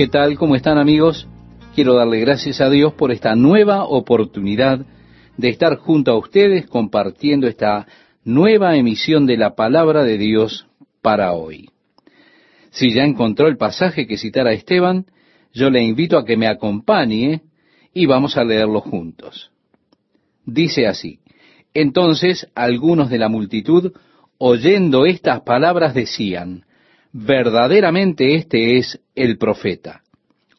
¿Qué tal? ¿Cómo están amigos? Quiero darle gracias a Dios por esta nueva oportunidad de estar junto a ustedes compartiendo esta nueva emisión de la palabra de Dios para hoy. Si ya encontró el pasaje que citara Esteban, yo le invito a que me acompañe y vamos a leerlo juntos. Dice así, entonces algunos de la multitud, oyendo estas palabras, decían, verdaderamente este es el profeta.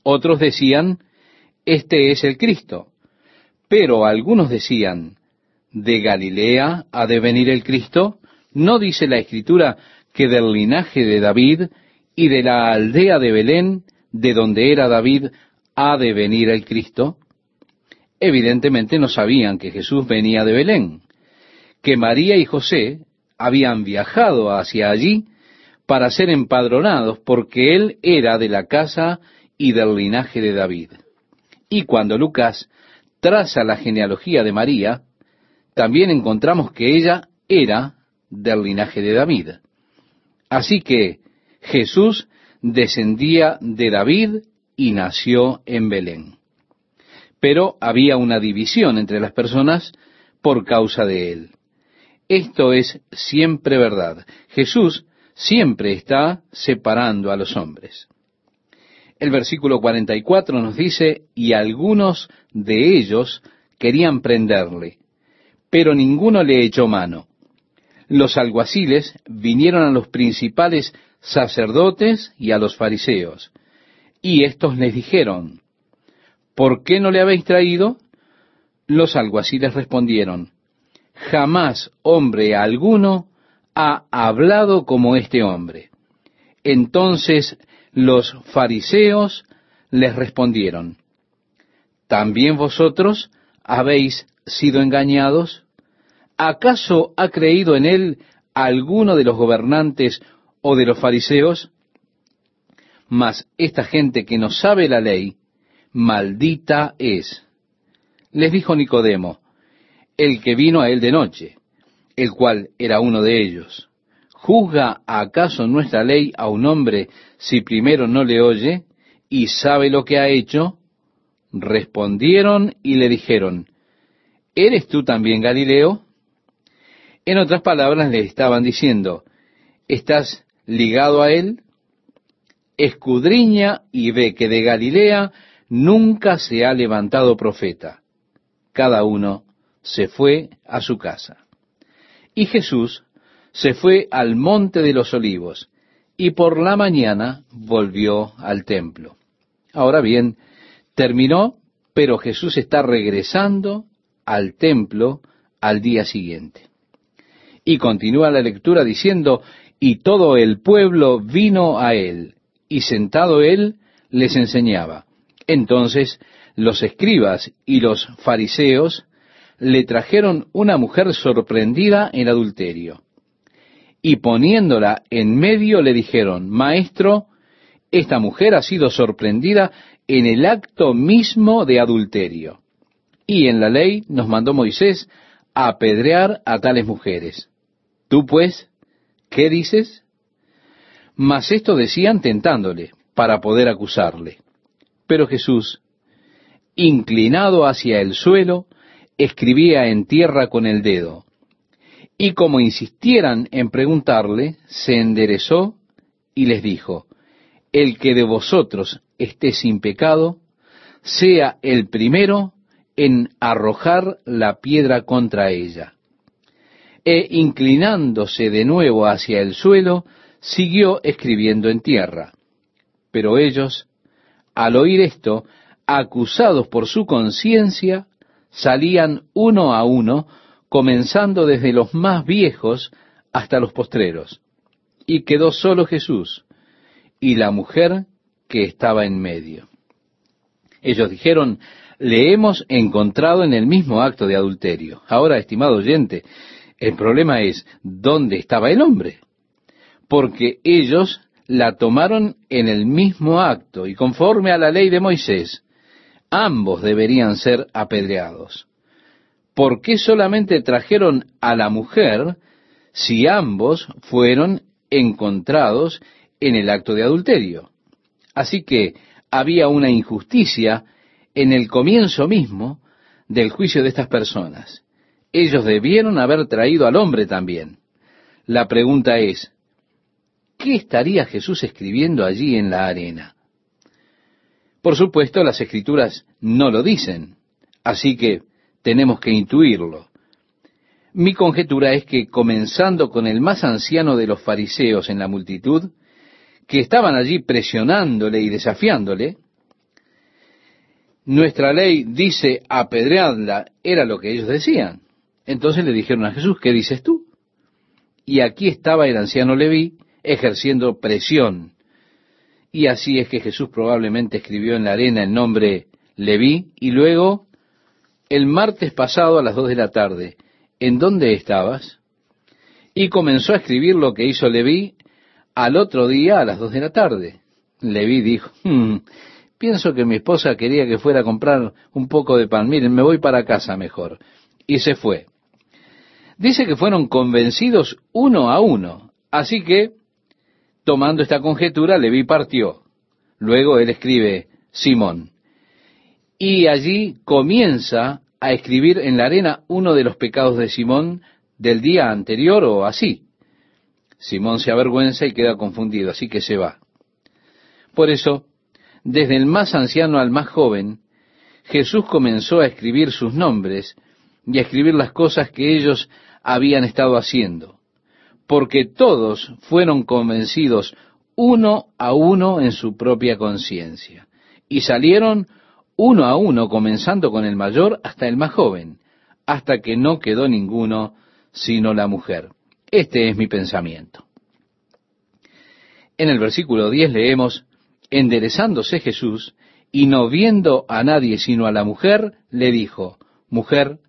Otros decían, este es el Cristo. Pero algunos decían, ¿de Galilea ha de venir el Cristo? ¿No dice la Escritura que del linaje de David y de la aldea de Belén, de donde era David, ha de venir el Cristo? Evidentemente no sabían que Jesús venía de Belén, que María y José habían viajado hacia allí para ser empadronados porque él era de la casa y del linaje de David. Y cuando Lucas traza la genealogía de María, también encontramos que ella era del linaje de David. Así que Jesús descendía de David y nació en Belén pero había una división entre las personas por causa de él. Esto es siempre verdad. Jesús siempre está separando a los hombres. El versículo 44 nos dice, y algunos de ellos querían prenderle, pero ninguno le echó mano. Los alguaciles vinieron a los principales sacerdotes y a los fariseos, y éstos les dijeron, ¿por qué no le habéis traído? Los alguaciles respondieron, jamás hombre alguno ha hablado como este hombre. Entonces los fariseos les respondieron, ¿también vosotros habéis sido engañados? ¿Acaso ha creído en él alguno de los gobernantes o de los fariseos? Mas esta gente que no sabe la ley, maldita es. Les dijo Nicodemo, el que vino a él de noche, el cual era uno de ellos. ¿Juzga acaso nuestra ley a un hombre si primero no le oye y sabe lo que ha hecho? Respondieron y le dijeron, ¿eres tú también Galileo? En otras palabras le estaban diciendo, ¿estás ligado a él? Escudriña y ve que de Galilea nunca se ha levantado profeta. Cada uno se fue a su casa. Y Jesús se fue al monte de los olivos y por la mañana volvió al templo. Ahora bien, terminó, pero Jesús está regresando al templo al día siguiente. Y continúa la lectura diciendo, y todo el pueblo vino a él, y sentado él les enseñaba. Entonces los escribas y los fariseos le trajeron una mujer sorprendida en adulterio. Y poniéndola en medio le dijeron, Maestro, esta mujer ha sido sorprendida en el acto mismo de adulterio. Y en la ley nos mandó Moisés a apedrear a tales mujeres. Tú pues, ¿qué dices? Mas esto decían tentándole, para poder acusarle. Pero Jesús, inclinado hacia el suelo, escribía en tierra con el dedo. Y como insistieran en preguntarle, se enderezó y les dijo, El que de vosotros esté sin pecado, sea el primero en arrojar la piedra contra ella. E inclinándose de nuevo hacia el suelo, siguió escribiendo en tierra. Pero ellos, al oír esto, acusados por su conciencia, salían uno a uno, comenzando desde los más viejos hasta los postreros. Y quedó solo Jesús y la mujer que estaba en medio. Ellos dijeron, le hemos encontrado en el mismo acto de adulterio. Ahora, estimado oyente, el problema es, ¿dónde estaba el hombre? Porque ellos la tomaron en el mismo acto y conforme a la ley de Moisés, ambos deberían ser apedreados. ¿Por qué solamente trajeron a la mujer si ambos fueron encontrados en el acto de adulterio? Así que había una injusticia en el comienzo mismo del juicio de estas personas. Ellos debieron haber traído al hombre también. La pregunta es, ¿qué estaría Jesús escribiendo allí en la arena? Por supuesto, las escrituras no lo dicen, así que tenemos que intuirlo. Mi conjetura es que, comenzando con el más anciano de los fariseos en la multitud, que estaban allí presionándole y desafiándole, nuestra ley dice apedreadla, era lo que ellos decían. Entonces le dijeron a Jesús, ¿qué dices tú? Y aquí estaba el anciano Leví ejerciendo presión. Y así es que Jesús probablemente escribió en la arena el nombre Leví y luego, el martes pasado a las dos de la tarde, ¿en dónde estabas? Y comenzó a escribir lo que hizo Leví al otro día a las dos de la tarde. Leví dijo, hmm, pienso que mi esposa quería que fuera a comprar un poco de pan. Miren, me voy para casa mejor. Y se fue. Dice que fueron convencidos uno a uno. Así que, tomando esta conjetura, Leví partió. Luego él escribe Simón. Y allí comienza a escribir en la arena uno de los pecados de Simón del día anterior o así. Simón se avergüenza y queda confundido, así que se va. Por eso, desde el más anciano al más joven, Jesús comenzó a escribir sus nombres y a escribir las cosas que ellos habían estado haciendo, porque todos fueron convencidos uno a uno en su propia conciencia, y salieron uno a uno, comenzando con el mayor hasta el más joven, hasta que no quedó ninguno sino la mujer. Este es mi pensamiento. En el versículo 10 leemos, enderezándose Jesús, y no viendo a nadie sino a la mujer, le dijo, Mujer,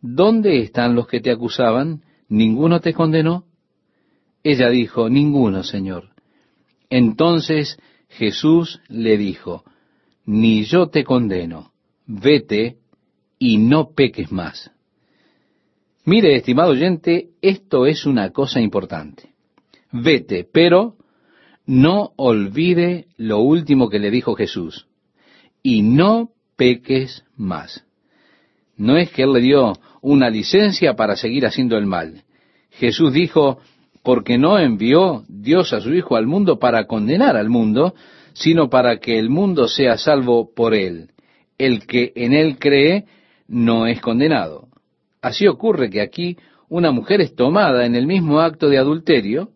¿dónde están los que te acusaban? ¿Ninguno te condenó? Ella dijo, Ninguno, Señor. Entonces Jesús le dijo, Ni yo te condeno, vete y no peques más. Mire, estimado oyente, esto es una cosa importante. Vete, pero no olvide lo último que le dijo Jesús. Y no peques más. No es que Él le dio una licencia para seguir haciendo el mal. Jesús dijo, porque no envió Dios a su Hijo al mundo para condenar al mundo, sino para que el mundo sea salvo por Él. El que en Él cree no es condenado. Así ocurre que aquí una mujer es tomada en el mismo acto de adulterio,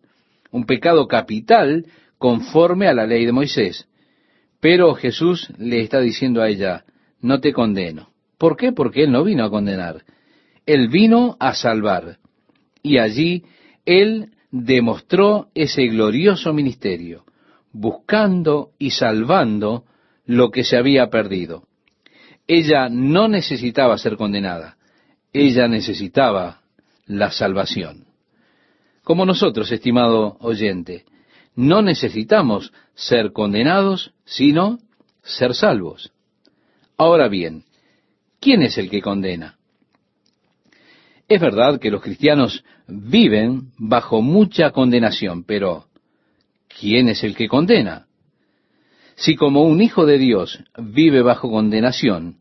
un pecado capital conforme a la ley de Moisés. Pero Jesús le está diciendo a ella, no te condeno. ¿Por qué? Porque Él no vino a condenar. Él vino a salvar. Y allí Él demostró ese glorioso ministerio, buscando y salvando lo que se había perdido. Ella no necesitaba ser condenada ella necesitaba la salvación. Como nosotros, estimado oyente, no necesitamos ser condenados, sino ser salvos. Ahora bien, ¿quién es el que condena? Es verdad que los cristianos viven bajo mucha condenación, pero ¿quién es el que condena? Si como un hijo de Dios vive bajo condenación,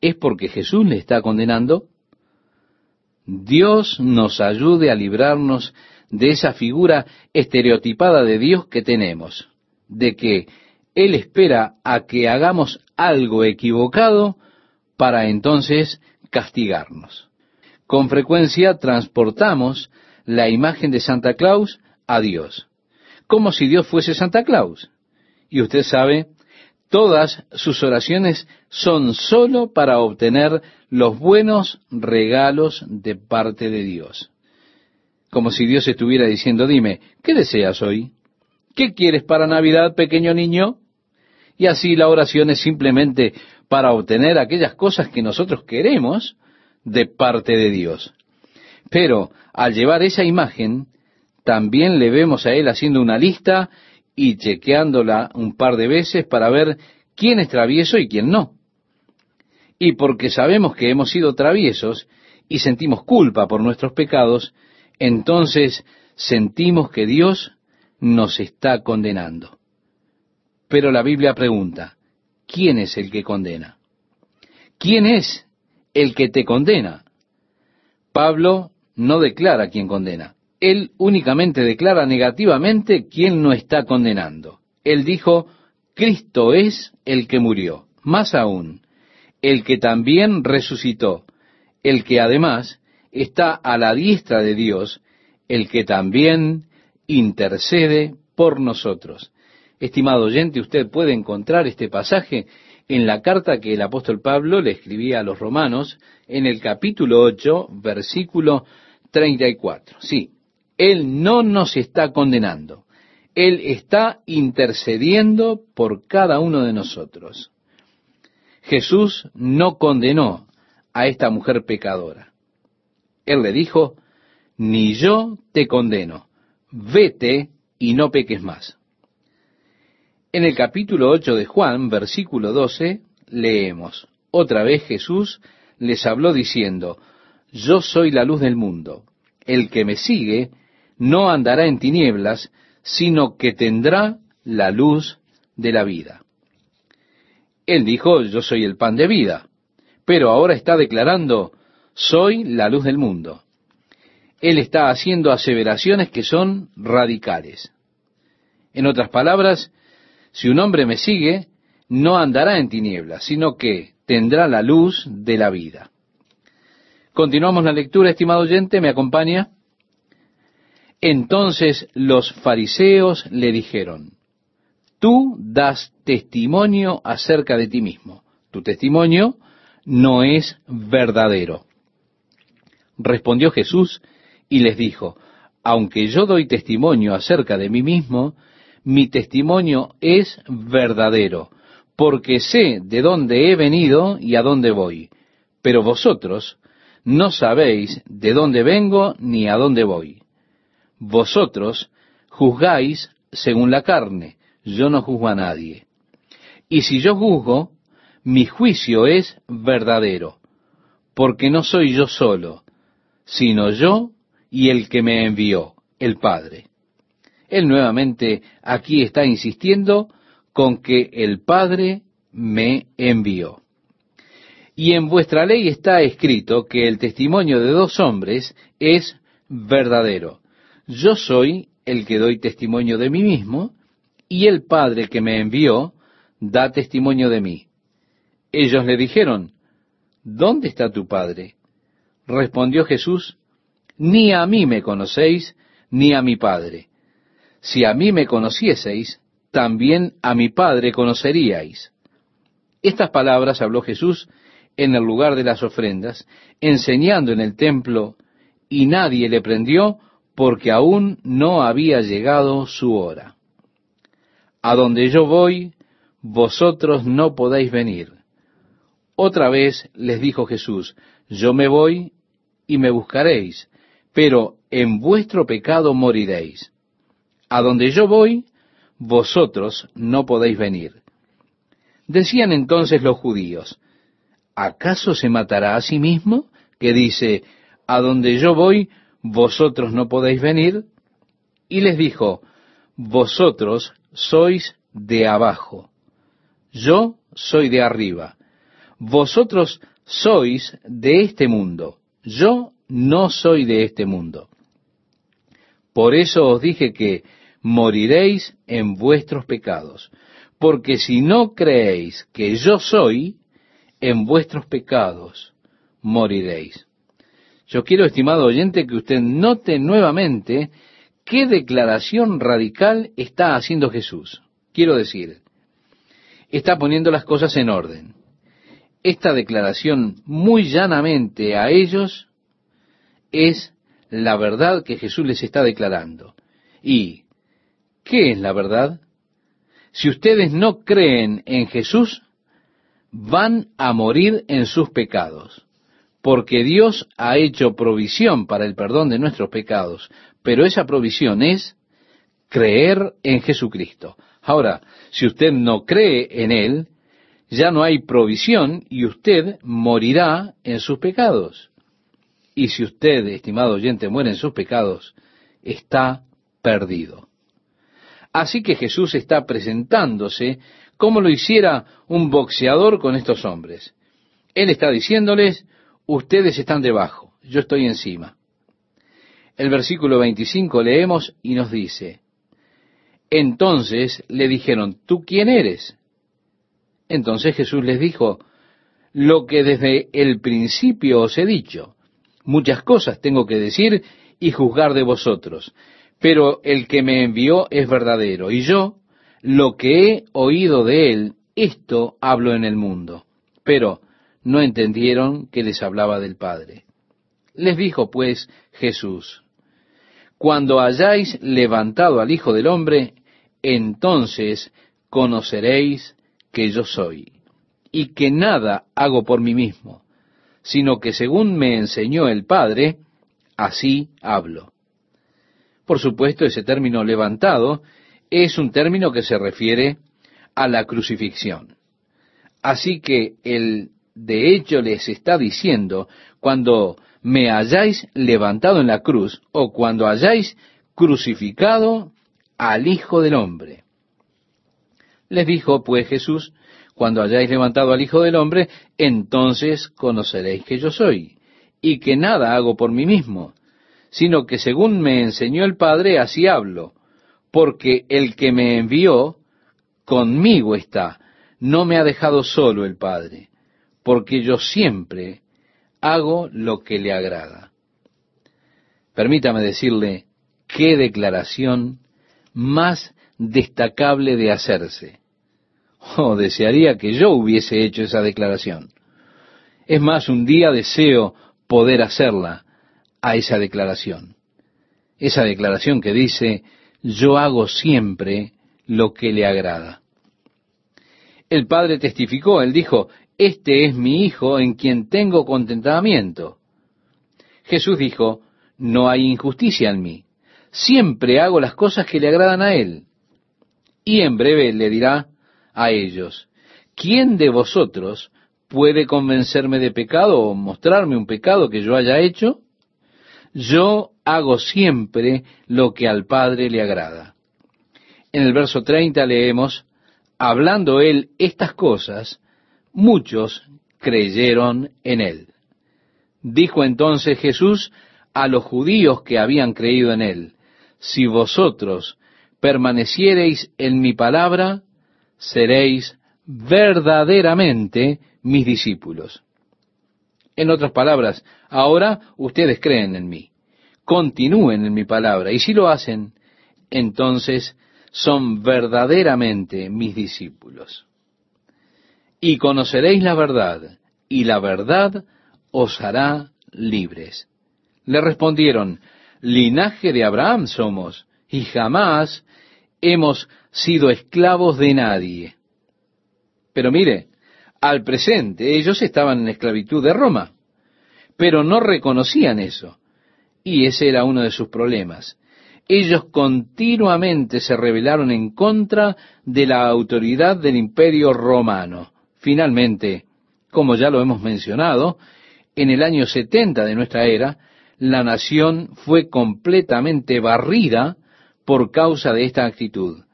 ¿es porque Jesús le está condenando? Dios nos ayude a librarnos de esa figura estereotipada de Dios que tenemos, de que Él espera a que hagamos algo equivocado para entonces castigarnos. Con frecuencia transportamos la imagen de Santa Claus a Dios, como si Dios fuese Santa Claus. Y usted sabe Todas sus oraciones son sólo para obtener los buenos regalos de parte de Dios. Como si Dios estuviera diciendo, dime, ¿qué deseas hoy? ¿Qué quieres para Navidad, pequeño niño? Y así la oración es simplemente para obtener aquellas cosas que nosotros queremos de parte de Dios. Pero al llevar esa imagen, también le vemos a Él haciendo una lista y chequeándola un par de veces para ver quién es travieso y quién no. Y porque sabemos que hemos sido traviesos y sentimos culpa por nuestros pecados, entonces sentimos que Dios nos está condenando. Pero la Biblia pregunta, ¿quién es el que condena? ¿Quién es el que te condena? Pablo no declara quién condena. Él únicamente declara negativamente quién no está condenando. Él dijo, Cristo es el que murió. Más aún, el que también resucitó, el que además está a la diestra de Dios, el que también intercede por nosotros. Estimado oyente, usted puede encontrar este pasaje en la carta que el apóstol Pablo le escribía a los romanos en el capítulo 8, versículo 34. Sí, Él no nos está condenando. Él está intercediendo por cada uno de nosotros. Jesús no condenó a esta mujer pecadora. Él le dijo, ni yo te condeno, vete y no peques más. En el capítulo 8 de Juan, versículo 12, leemos, otra vez Jesús les habló diciendo, yo soy la luz del mundo, el que me sigue no andará en tinieblas, sino que tendrá la luz de la vida. Él dijo, yo soy el pan de vida, pero ahora está declarando, soy la luz del mundo. Él está haciendo aseveraciones que son radicales. En otras palabras, si un hombre me sigue, no andará en tinieblas, sino que tendrá la luz de la vida. Continuamos la lectura, estimado oyente, ¿me acompaña? Entonces los fariseos le dijeron, tú das testimonio acerca de ti mismo. Tu testimonio no es verdadero. Respondió Jesús y les dijo, aunque yo doy testimonio acerca de mí mismo, mi testimonio es verdadero, porque sé de dónde he venido y a dónde voy. Pero vosotros no sabéis de dónde vengo ni a dónde voy. Vosotros juzgáis según la carne, yo no juzgo a nadie. Y si yo juzgo, mi juicio es verdadero, porque no soy yo solo, sino yo y el que me envió, el Padre. Él nuevamente aquí está insistiendo con que el Padre me envió. Y en vuestra ley está escrito que el testimonio de dos hombres es verdadero. Yo soy el que doy testimonio de mí mismo, y el Padre que me envió da testimonio de mí. Ellos le dijeron, ¿dónde está tu Padre? Respondió Jesús, ni a mí me conocéis, ni a mi Padre. Si a mí me conocieseis, también a mi Padre conoceríais. Estas palabras habló Jesús en el lugar de las ofrendas, enseñando en el templo, y nadie le prendió porque aún no había llegado su hora. A donde yo voy, vosotros no podéis venir. Otra vez les dijo Jesús, yo me voy y me buscaréis, pero en vuestro pecado moriréis. A donde yo voy, vosotros no podéis venir. Decían entonces los judíos, ¿acaso se matará a sí mismo? Que dice, a donde yo voy, vosotros no podéis venir. Y les dijo, vosotros sois de abajo, yo soy de arriba, vosotros sois de este mundo, yo no soy de este mundo. Por eso os dije que moriréis en vuestros pecados, porque si no creéis que yo soy, en vuestros pecados moriréis. Yo quiero, estimado oyente, que usted note nuevamente qué declaración radical está haciendo Jesús. Quiero decir, está poniendo las cosas en orden. Esta declaración muy llanamente a ellos es la verdad que Jesús les está declarando. ¿Y qué es la verdad? Si ustedes no creen en Jesús, van a morir en sus pecados, porque Dios ha hecho provisión para el perdón de nuestros pecados, pero esa provisión es creer en Jesucristo. Ahora, si usted no cree en Él, ya no hay provisión y usted morirá en sus pecados. Y si usted, estimado oyente, muere en sus pecados, está perdido. Así que Jesús está presentándose como lo hiciera un boxeador con estos hombres. Él está diciéndoles, ustedes están debajo, yo estoy encima. El versículo 25 leemos y nos dice, entonces le dijeron, ¿tú quién eres? Entonces Jesús les dijo, lo que desde el principio os he dicho. Muchas cosas tengo que decir y juzgar de vosotros, pero el que me envió es verdadero, y yo, lo que he oído de él, esto hablo en el mundo. Pero no entendieron que les hablaba del Padre. Les dijo pues Jesús, Cuando hayáis levantado al Hijo del Hombre, entonces conoceréis que yo soy, y que nada hago por mí mismo, sino que según me enseñó el Padre, así hablo. Por supuesto, ese término levantado es un término que se refiere a la crucifixión. Así que el de hecho les está diciendo, cuando me hayáis levantado en la cruz, o cuando hayáis crucificado al Hijo del Hombre. Les dijo pues Jesús, cuando hayáis levantado al Hijo del Hombre, entonces conoceréis que yo soy, y que nada hago por mí mismo, sino que según me enseñó el Padre, así hablo, porque el que me envió conmigo está, no me ha dejado solo el Padre, porque yo siempre hago lo que le agrada. Permítame decirle qué declaración más destacable de hacerse. Oh, desearía que yo hubiese hecho esa declaración. Es más, un día deseo poder hacerla a esa declaración. Esa declaración que dice, yo hago siempre lo que le agrada. El Padre testificó, él dijo, este es mi Hijo en quien tengo contentamiento. Jesús dijo, no hay injusticia en mí, siempre hago las cosas que le agradan a Él. Y en breve le dirá a ellos, ¿quién de vosotros puede convencerme de pecado o mostrarme un pecado que yo haya hecho? Yo hago siempre lo que al Padre le agrada. En el verso 30 leemos, hablando él estas cosas, muchos creyeron en él. Dijo entonces Jesús a los judíos que habían creído en él, si vosotros permaneciereis en mi palabra, seréis verdaderamente mis discípulos. En otras palabras, ahora ustedes creen en mí, continúen en mi palabra, y si lo hacen, entonces son verdaderamente mis discípulos y conoceréis la verdad, y la verdad os hará libres. Le respondieron, linaje de Abraham somos, y jamás hemos sido esclavos de nadie. Pero mire, al presente ellos estaban en esclavitud de Roma, pero no reconocían eso. Y ese era uno de sus problemas. Ellos continuamente se rebelaron en contra de la autoridad del imperio romano. Finalmente, como ya lo hemos mencionado, en el año 70 de nuestra era, la nación fue completamente barrida por causa de esta actitud.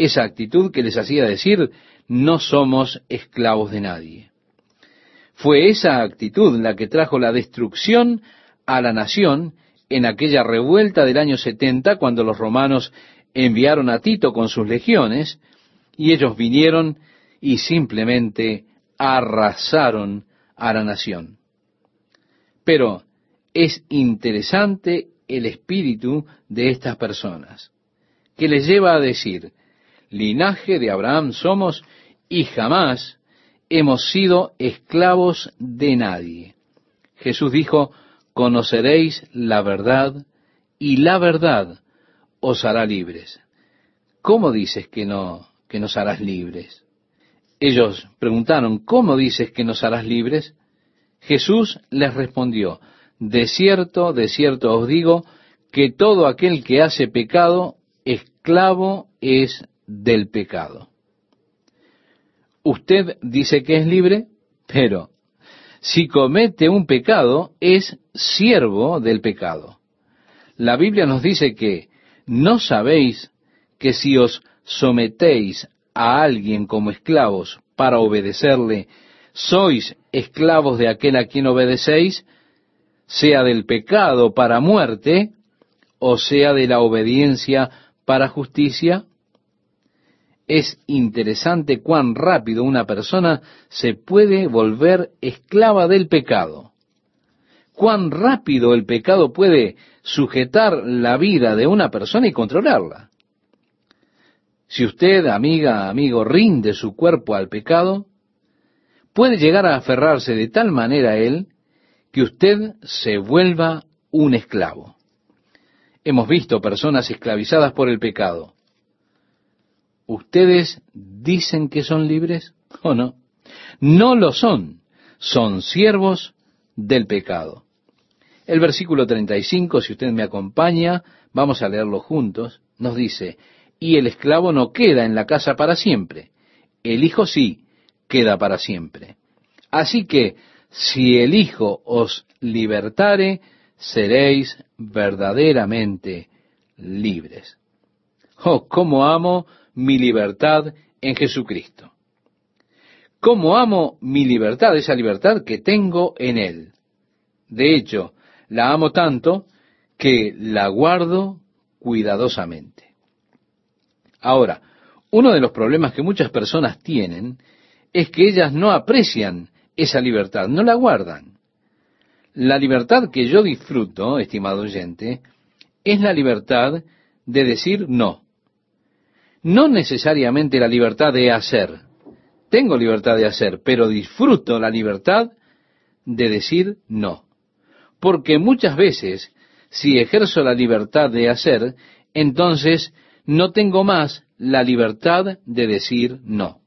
Esa actitud que les hacía decir, no somos esclavos de nadie. Fue esa actitud la que trajo la destrucción a la nación en aquella revuelta del año 70 cuando los romanos enviaron a Tito con sus legiones y ellos vinieron y simplemente arrasaron a la nación. Pero es interesante el espíritu de estas personas, que les lleva a decir, linaje de Abraham somos y jamás hemos sido esclavos de nadie. Jesús dijo, conoceréis la verdad y la verdad os hará libres. ¿Cómo dices que no, que nos harás libres? Ellos preguntaron, ¿cómo dices que nos harás libres? Jesús les respondió, de cierto, de cierto os digo, que todo aquel que hace pecado, esclavo es del pecado. Usted dice que es libre, pero si comete un pecado, es siervo del pecado. La Biblia nos dice que no sabéis que si os sometéis a alguien como esclavos para obedecerle, sois esclavos de aquel a quien obedecéis, sea del pecado para muerte, o sea de la obediencia para justicia? Es interesante cuán rápido una persona se puede volver esclava del pecado. Cuán rápido el pecado puede sujetar la vida de una persona y controlarla. Si usted, amiga, amigo, rinde su cuerpo al pecado, puede llegar a aferrarse de tal manera a él que usted se vuelva un esclavo. Hemos visto personas esclavizadas por el pecado. ¿Ustedes dicen que son libres o no? No lo son. Son siervos del pecado. El versículo 35, si usted me acompaña, vamos a leerlo juntos, nos dice, y el esclavo no queda en la casa para siempre, el hijo sí queda para siempre. Así que, si el hijo os libertare, seréis verdaderamente libres. Oh, cómo amo mi libertad en Jesucristo. Cómo amo mi libertad, esa libertad que tengo en Él. De hecho, la amo tanto que la guardo cuidadosamente. Ahora, uno de los problemas que muchas personas tienen es que ellas no aprecian esa libertad, no la guardan. La libertad que yo disfruto, estimado oyente, es la libertad de decir no. No necesariamente la libertad de hacer. Tengo libertad de hacer, pero disfruto la libertad de decir no porque muchas veces, si ejerzo la libertad de hacer, entonces no tengo más la libertad de decir no.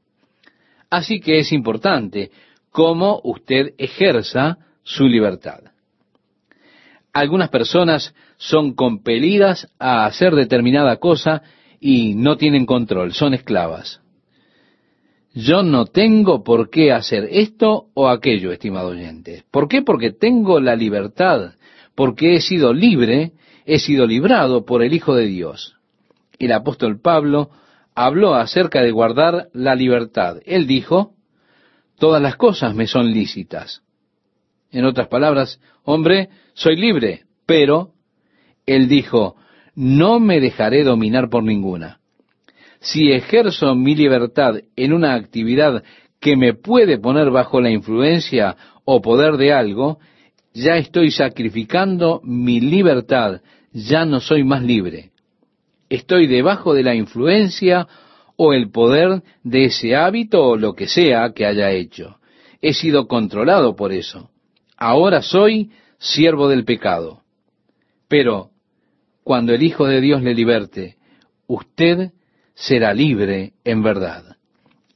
Así que es importante cómo usted ejerza su libertad. Algunas personas son compelidas a hacer determinada cosa y no tienen control, son esclavas. Yo no tengo por qué hacer esto o aquello, estimado oyente. ¿Por qué? Porque tengo la libertad, porque he sido libre, he sido librado por el Hijo de Dios. El apóstol Pablo habló acerca de guardar la libertad. Él dijo, todas las cosas me son lícitas. En otras palabras, hombre, soy libre, pero él dijo, no me dejaré dominar por ninguna si ejerzo mi libertad en una actividad que me puede poner bajo la influencia o poder de algo, ya estoy sacrificando mi libertad, ya no soy más libre. Estoy debajo de la influencia o el poder de ese hábito o lo que sea que haya hecho. He sido controlado por eso. Ahora soy siervo del pecado. Pero cuando el Hijo de Dios le liberte, usted será libre en verdad.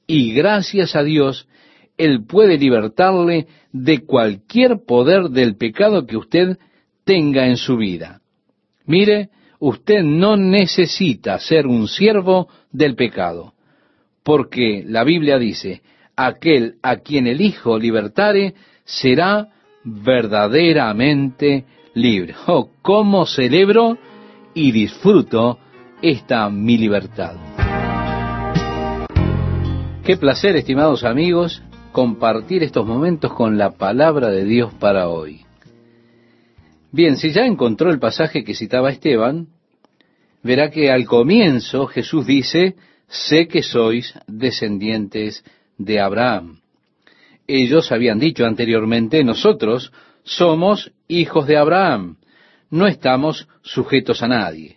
Y gracias a Dios, Él puede libertarle de cualquier poder del pecado que usted tenga en su vida. Mire, usted no necesita ser un siervo del pecado, porque la Biblia dice, aquel a quien el Hijo libertare será verdaderamente libre. Oh, cómo celebro y disfruto esta mi libertad. Qué placer, estimados amigos, compartir estos momentos con la palabra de Dios para hoy. Bien, si ya encontró el pasaje que citaba Esteban, verá que al comienzo Jesús dice, sé que sois descendientes de Abraham. Ellos habían dicho anteriormente, nosotros somos hijos de Abraham, no estamos sujetos a nadie.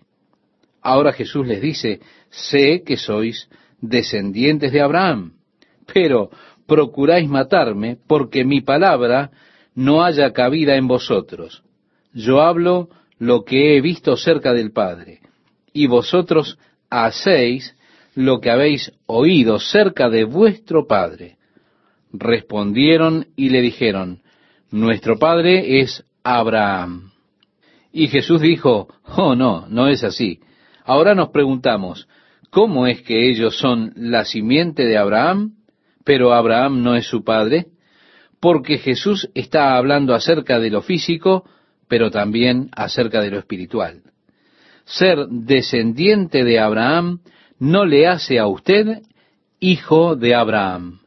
Ahora Jesús les dice, sé que sois descendientes de Abraham, pero procuráis matarme porque mi palabra no haya cabida en vosotros. Yo hablo lo que he visto cerca del Padre, y vosotros hacéis lo que habéis oído cerca de vuestro Padre. Respondieron y le dijeron, Nuestro Padre es Abraham. Y Jesús dijo, Oh, no, no es así. Ahora nos preguntamos, ¿cómo es que ellos son la simiente de Abraham, pero Abraham no es su padre? Porque Jesús está hablando acerca de lo físico, pero también acerca de lo espiritual. Ser descendiente de Abraham no le hace a usted hijo de Abraham,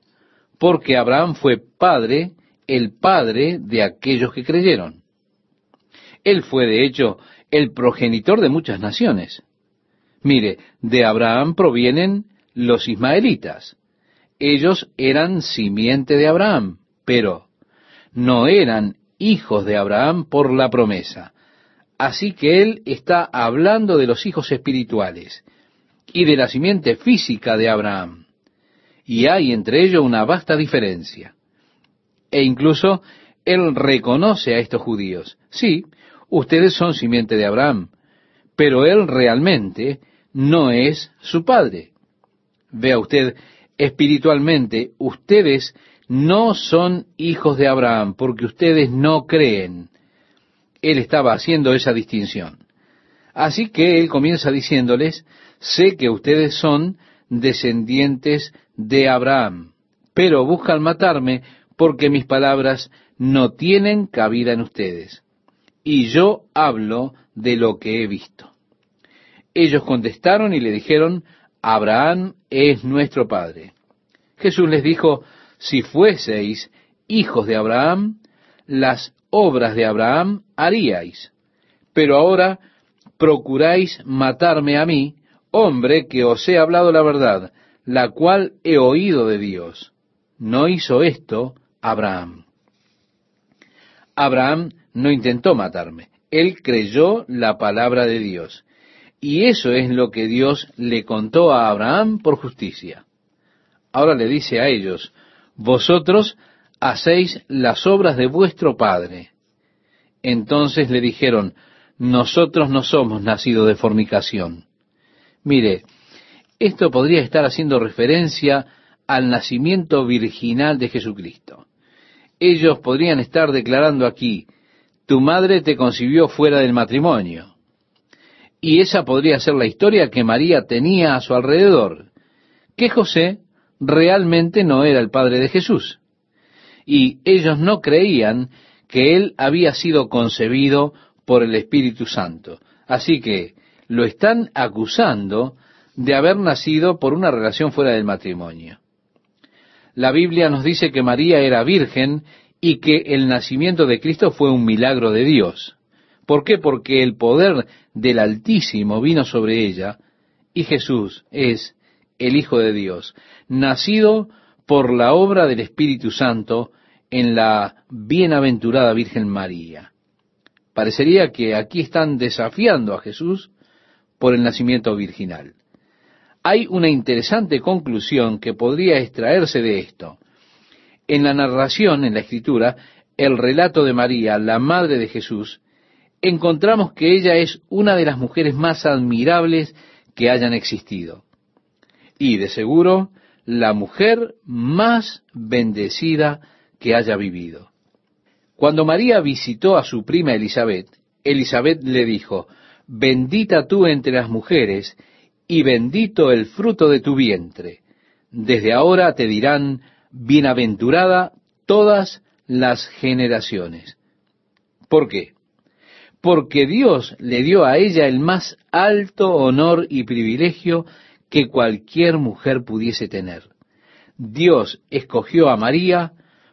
porque Abraham fue padre, el padre de aquellos que creyeron. Él fue, de hecho, el progenitor de muchas naciones. Mire, de Abraham provienen los ismaelitas. Ellos eran simiente de Abraham, pero no eran hijos de Abraham por la promesa. Así que él está hablando de los hijos espirituales y de la simiente física de Abraham. Y hay entre ellos una vasta diferencia. E incluso él reconoce a estos judíos. Sí, ustedes son simiente de Abraham, pero él realmente no es su padre. Vea usted, espiritualmente, ustedes no son hijos de Abraham porque ustedes no creen. Él estaba haciendo esa distinción. Así que él comienza diciéndoles, sé que ustedes son descendientes de Abraham, pero buscan matarme porque mis palabras no tienen cabida en ustedes. Y yo hablo de lo que he visto. Ellos contestaron y le dijeron, Abraham es nuestro Padre. Jesús les dijo, si fueseis hijos de Abraham, las obras de Abraham haríais. Pero ahora procuráis matarme a mí, hombre que os he hablado la verdad, la cual he oído de Dios. No hizo esto Abraham. Abraham no intentó matarme, él creyó la palabra de Dios. Y eso es lo que Dios le contó a Abraham por justicia. Ahora le dice a ellos, vosotros hacéis las obras de vuestro Padre. Entonces le dijeron, nosotros no somos nacidos de fornicación. Mire, esto podría estar haciendo referencia al nacimiento virginal de Jesucristo. Ellos podrían estar declarando aquí, tu madre te concibió fuera del matrimonio. Y esa podría ser la historia que María tenía a su alrededor, que José realmente no era el padre de Jesús. Y ellos no creían que él había sido concebido por el Espíritu Santo. Así que lo están acusando de haber nacido por una relación fuera del matrimonio. La Biblia nos dice que María era virgen y que el nacimiento de Cristo fue un milagro de Dios. ¿Por qué? Porque el poder del Altísimo vino sobre ella y Jesús es el Hijo de Dios, nacido por la obra del Espíritu Santo en la bienaventurada Virgen María. Parecería que aquí están desafiando a Jesús por el nacimiento virginal. Hay una interesante conclusión que podría extraerse de esto. En la narración, en la escritura, el relato de María, la madre de Jesús, encontramos que ella es una de las mujeres más admirables que hayan existido y de seguro la mujer más bendecida que haya vivido. Cuando María visitó a su prima Elizabeth, Elizabeth le dijo, bendita tú entre las mujeres, y bendito el fruto de tu vientre. Desde ahora te dirán, bienaventurada todas las generaciones. ¿Por qué? Porque Dios le dio a ella el más alto honor y privilegio que cualquier mujer pudiese tener. Dios escogió a María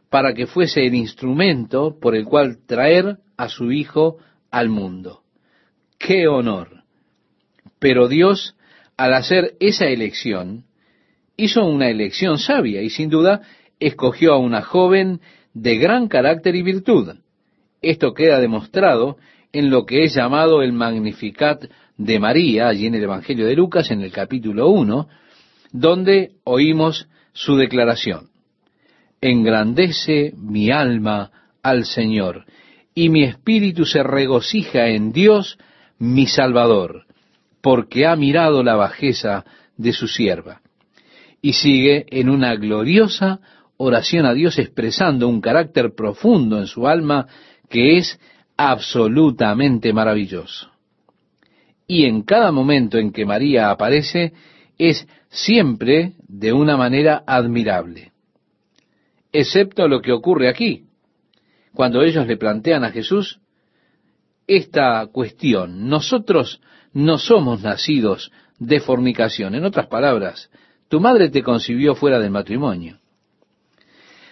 para que fuese el instrumento por el cual traer a su Hijo al mundo. ¡Qué honor! Pero Dios, al hacer esa elección, hizo una elección sabia y sin duda escogió a una joven de gran carácter y virtud. Esto queda demostrado en lo que es llamado el Magnificat de María, allí en el Evangelio de Lucas, en el capítulo 1, donde oímos su declaración. Engrandece mi alma al Señor, y mi espíritu se regocija en Dios, mi Salvador, porque ha mirado la bajeza de su sierva. Y sigue en una gloriosa oración a Dios expresando un carácter profundo en su alma que es absolutamente maravilloso y en cada momento en que María aparece es siempre de una manera admirable. Excepto lo que ocurre aquí, cuando ellos le plantean a Jesús esta cuestión. Nosotros no somos nacidos de fornicación. En otras palabras, tu madre te concibió fuera del matrimonio.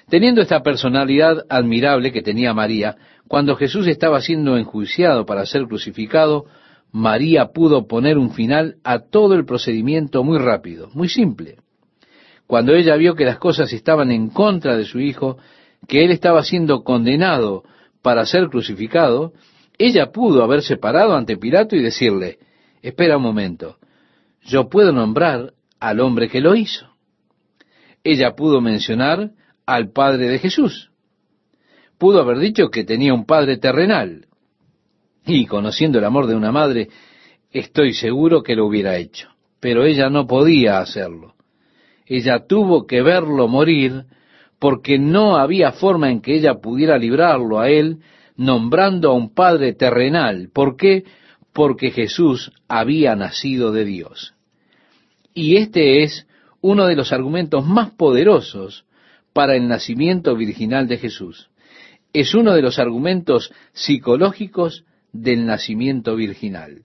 Teniendo esta personalidad admirable que tenía María, cuando Jesús estaba siendo enjuiciado para ser crucificado, María pudo poner un final a todo el procedimiento muy rápido, muy simple. Cuando ella vio que las cosas estaban en contra de su hijo, que él estaba siendo condenado para ser crucificado, ella pudo haberse parado ante Pilato y decirle, espera un momento, yo puedo nombrar al hombre que lo hizo. Ella pudo mencionar al padre de Jesús. Pudo haber dicho que tenía un padre terrenal. Y conociendo el amor de una madre, estoy seguro que lo hubiera hecho. Pero ella no podía hacerlo. Ella tuvo que verlo morir porque no había forma en que ella pudiera librarlo a él nombrando a un padre terrenal. ¿Por qué? Porque Jesús había nacido de Dios. Y este es uno de los argumentos más poderosos para el nacimiento virginal de Jesús. Es uno de los argumentos psicológicos del nacimiento virginal.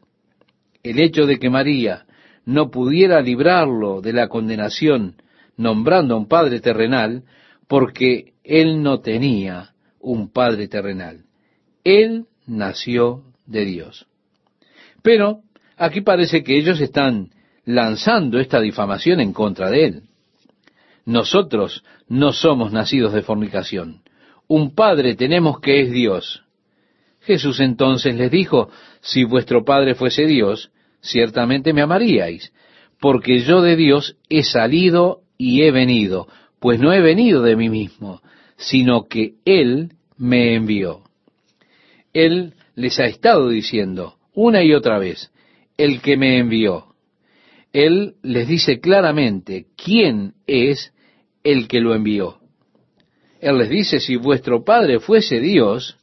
El hecho de que María no pudiera librarlo de la condenación nombrando a un padre terrenal, porque él no tenía un padre terrenal. Él nació de Dios. Pero aquí parece que ellos están lanzando esta difamación en contra de él. Nosotros no somos nacidos de fornicación. Un padre tenemos que es Dios. Jesús entonces les dijo, si vuestro Padre fuese Dios, ciertamente me amaríais, porque yo de Dios he salido y he venido, pues no he venido de mí mismo, sino que Él me envió. Él les ha estado diciendo una y otra vez, el que me envió. Él les dice claramente quién es el que lo envió. Él les dice, si vuestro Padre fuese Dios,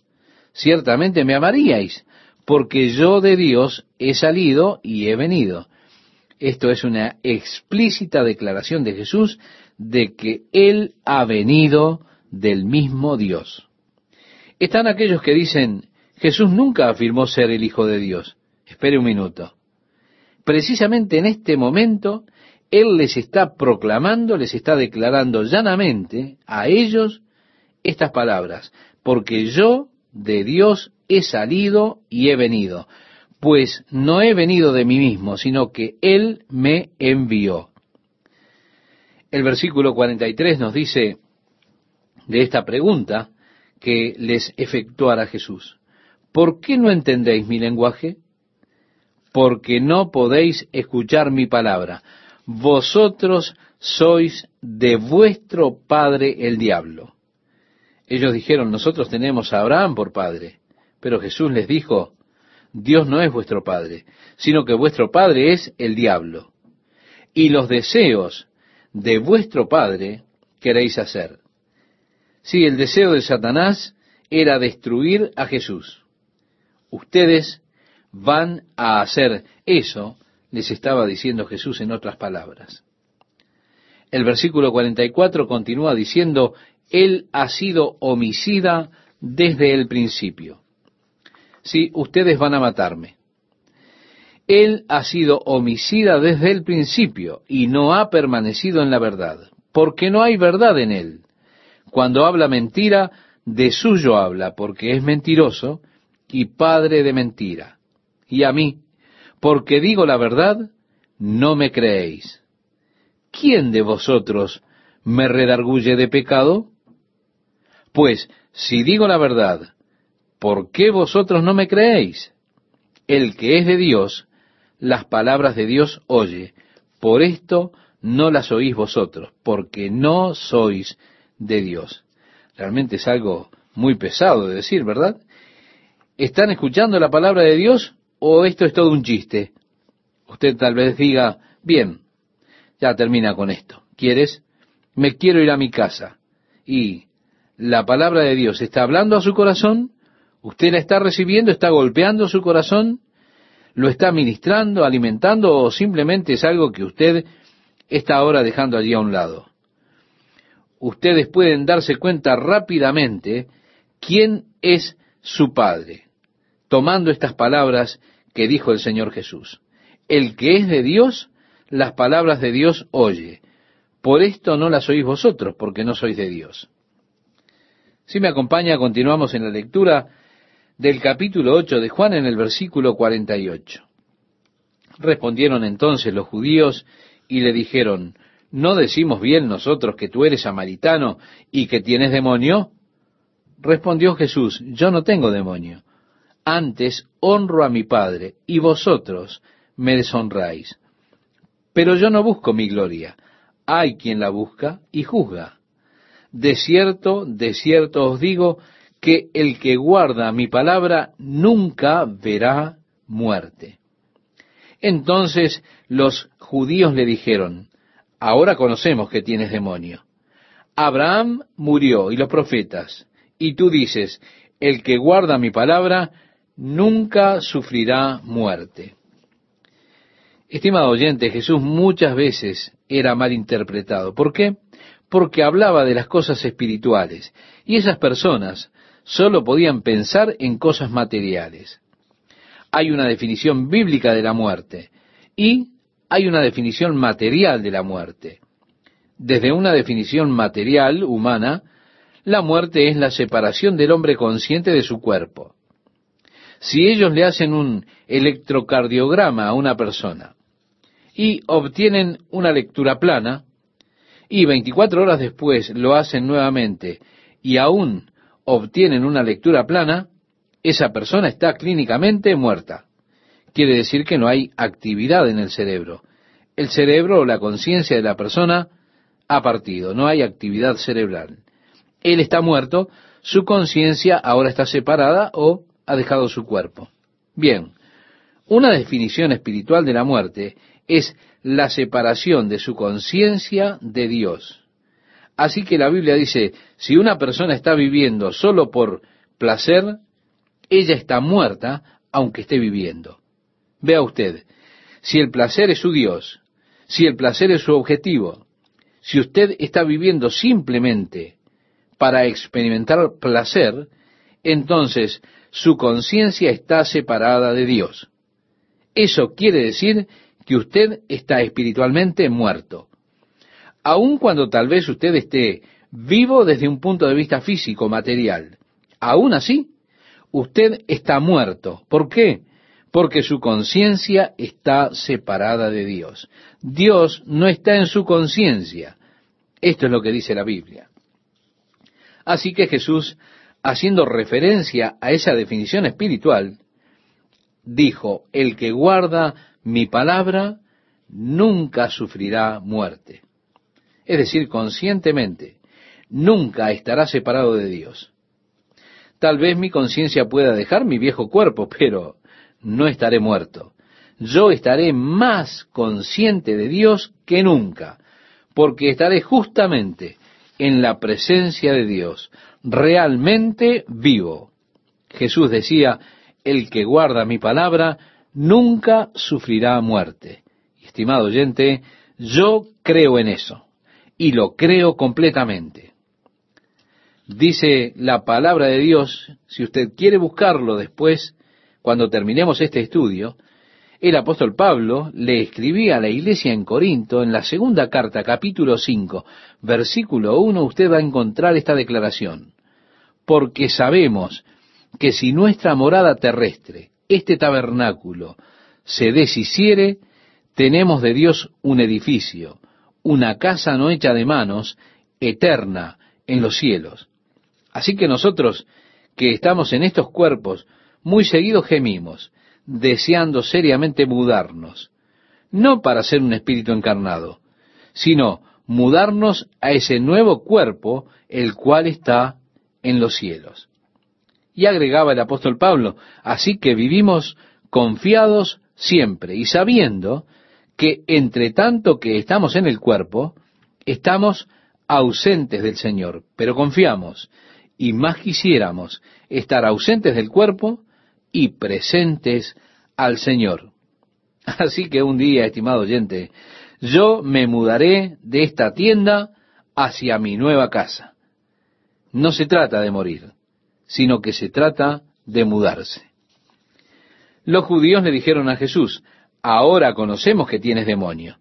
ciertamente me amaríais, porque yo de Dios he salido y he venido. Esto es una explícita declaración de Jesús de que Él ha venido del mismo Dios. Están aquellos que dicen, Jesús nunca afirmó ser el Hijo de Dios. Espere un minuto. Precisamente en este momento, Él les está proclamando, les está declarando llanamente a ellos estas palabras, porque yo de Dios he salido y he venido, pues no he venido de mí mismo, sino que Él me envió. El versículo 43 nos dice de esta pregunta que les efectuara Jesús. ¿Por qué no entendéis mi lenguaje? Porque no podéis escuchar mi palabra. Vosotros sois de vuestro padre el diablo ellos dijeron, nosotros tenemos a Abraham por padre. Pero Jesús les dijo, Dios no es vuestro padre, sino que vuestro padre es el diablo. Y los deseos de vuestro padre queréis hacer. Sí, el deseo de Satanás era destruir a Jesús. Ustedes van a hacer eso, les estaba diciendo Jesús en otras palabras. El versículo 44 continúa diciendo, él ha sido homicida desde el principio. Sí, ustedes van a matarme. Él ha sido homicida desde el principio y no ha permanecido en la verdad, porque no hay verdad en él. Cuando habla mentira, de suyo habla, porque es mentiroso y padre de mentira. Y a mí, porque digo la verdad, no me creéis. ¿Quién de vosotros me redarguye de pecado? Pues, si digo la verdad, ¿por qué vosotros no me creéis? El que es de Dios, las palabras de Dios oye. Por esto no las oís vosotros, porque no sois de Dios. Realmente es algo muy pesado de decir, ¿verdad? ¿Están escuchando la palabra de Dios o esto es todo un chiste? Usted tal vez diga, bien, ya termina con esto. ¿Quieres? Me quiero ir a mi casa. Y la palabra de Dios está hablando a su corazón, usted la está recibiendo, está golpeando su corazón, lo está ministrando, alimentando o simplemente es algo que usted está ahora dejando allí a un lado. Ustedes pueden darse cuenta rápidamente quién es su Padre, tomando estas palabras que dijo el Señor Jesús. El que es de Dios, las palabras de Dios oye. Por esto no las oís vosotros, porque no sois de Dios. Si me acompaña, continuamos en la lectura del capítulo 8 de Juan en el versículo 48. Respondieron entonces los judíos y le dijeron, ¿no decimos bien nosotros que tú eres samaritano y que tienes demonio? Respondió Jesús, yo no tengo demonio. Antes honro a mi Padre y vosotros me deshonráis. Pero yo no busco mi gloria. Hay quien la busca y juzga. De cierto, de cierto os digo que el que guarda mi palabra nunca verá muerte. Entonces los judíos le dijeron, ahora conocemos que tienes demonio. Abraham murió y los profetas, y tú dices, el que guarda mi palabra nunca sufrirá muerte. Estimado oyente, Jesús muchas veces era mal interpretado. ¿Por qué? Porque hablaba de las cosas espirituales, y esas personas solo podían pensar en cosas materiales. Hay una definición bíblica de la muerte y hay una definición material de la muerte. Desde una definición material humana, la muerte es la separación del hombre consciente de su cuerpo. Si ellos le hacen un electrocardiograma a una persona y obtienen una lectura plana, y 24 horas después lo hacen nuevamente y aún obtienen una lectura plana, esa persona está clínicamente muerta. Quiere decir que no hay actividad en el cerebro. El cerebro o la conciencia de la persona ha partido, no hay actividad cerebral. Él está muerto, su conciencia ahora está separada o ha dejado su cuerpo. Bien, una definición espiritual de la muerte es la separación de su conciencia de Dios. Así que la Biblia dice, si una persona está viviendo solo por placer, ella está muerta aunque esté viviendo. Vea usted, si el placer es su Dios, si el placer es su objetivo, si usted está viviendo simplemente para experimentar placer, entonces su conciencia está separada de Dios. Eso quiere decir que usted está espiritualmente muerto aun cuando tal vez usted esté vivo desde un punto de vista físico, material, aún así, usted está muerto. ¿Por qué? Porque su conciencia está separada de Dios. Dios no está en su conciencia. Esto es lo que dice la Biblia. Así que Jesús, haciendo referencia a esa definición espiritual, dijo, el que guarda mi palabra nunca sufrirá muerte es decir, conscientemente, nunca estará separado de Dios. Tal vez mi conciencia pueda dejar mi viejo cuerpo, pero no estaré muerto. Yo estaré más consciente de Dios que nunca, porque estaré justamente en la presencia de Dios, realmente vivo. Jesús decía, el que guarda mi palabra nunca sufrirá muerte. Estimado oyente, yo creo en eso y lo creo completamente. Dice la palabra de Dios, si usted quiere buscarlo después, cuando terminemos este estudio, el apóstol Pablo le escribía a la iglesia en Corinto, en la segunda carta, capítulo 5, versículo 1, usted va a encontrar esta declaración. Porque sabemos que si nuestra morada terrestre, este tabernáculo, se deshiciere, tenemos de Dios un edificio, una casa no hecha de manos, eterna en los cielos. Así que nosotros que estamos en estos cuerpos, muy seguidos gemimos, deseando seriamente mudarnos, no para ser un espíritu encarnado, sino mudarnos a ese nuevo cuerpo, el cual está en los cielos. Y agregaba el apóstol Pablo, así que vivimos confiados siempre y sabiendo que entre tanto que estamos en el cuerpo, estamos ausentes del Señor, pero confiamos y más quisiéramos estar ausentes del cuerpo y presentes al Señor. Así que un día, estimado oyente, yo me mudaré de esta tienda hacia mi nueva casa. No se trata de morir, sino que se trata de mudarse. Los judíos le dijeron a Jesús, ahora conocemos que tienes demonio.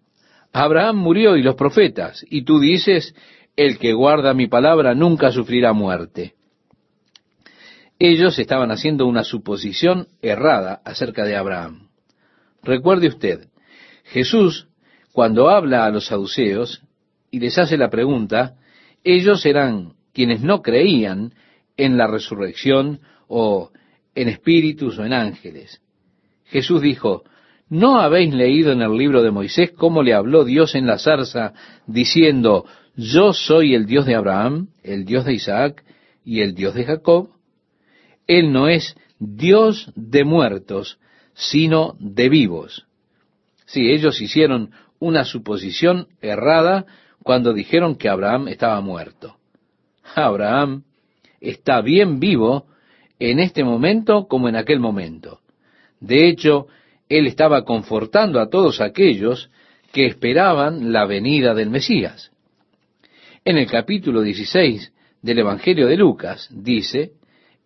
Abraham murió y los profetas, y tú dices, el que guarda mi palabra nunca sufrirá muerte. Ellos estaban haciendo una suposición errada acerca de Abraham. Recuerde usted, Jesús, cuando habla a los saduceos y les hace la pregunta, ellos eran quienes no creían en la resurrección o en espíritus o en ángeles. Jesús dijo, ¿no habéis leído en el libro de Moisés cómo le habló Dios en la zarza diciendo, yo soy el Dios de Abraham, el Dios de Isaac y el Dios de Jacob? Él no es Dios de muertos, sino de vivos. Sí, ellos hicieron una suposición errada cuando dijeron que Abraham estaba muerto. Abraham está bien vivo en este momento como en aquel momento. De hecho, él estaba confortando a todos aquellos que esperaban la venida del Mesías. En el capítulo 16 del Evangelio de Lucas dice,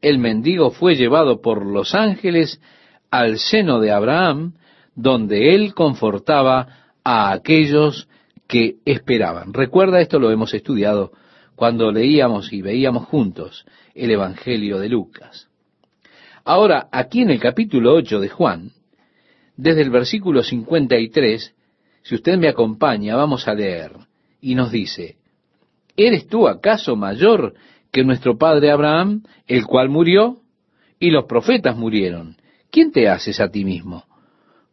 el mendigo fue llevado por los ángeles al seno de Abraham, donde él confortaba a aquellos que esperaban. Recuerda, esto lo hemos estudiado cuando leíamos y veíamos juntos el Evangelio de Lucas. Ahora, aquí en el capítulo 8 de Juan, desde el versículo 53, si usted me acompaña, vamos a leer, y nos dice, ¿eres tú acaso mayor que nuestro padre Abraham, el cual murió? Y los profetas murieron. ¿Quién te haces a ti mismo?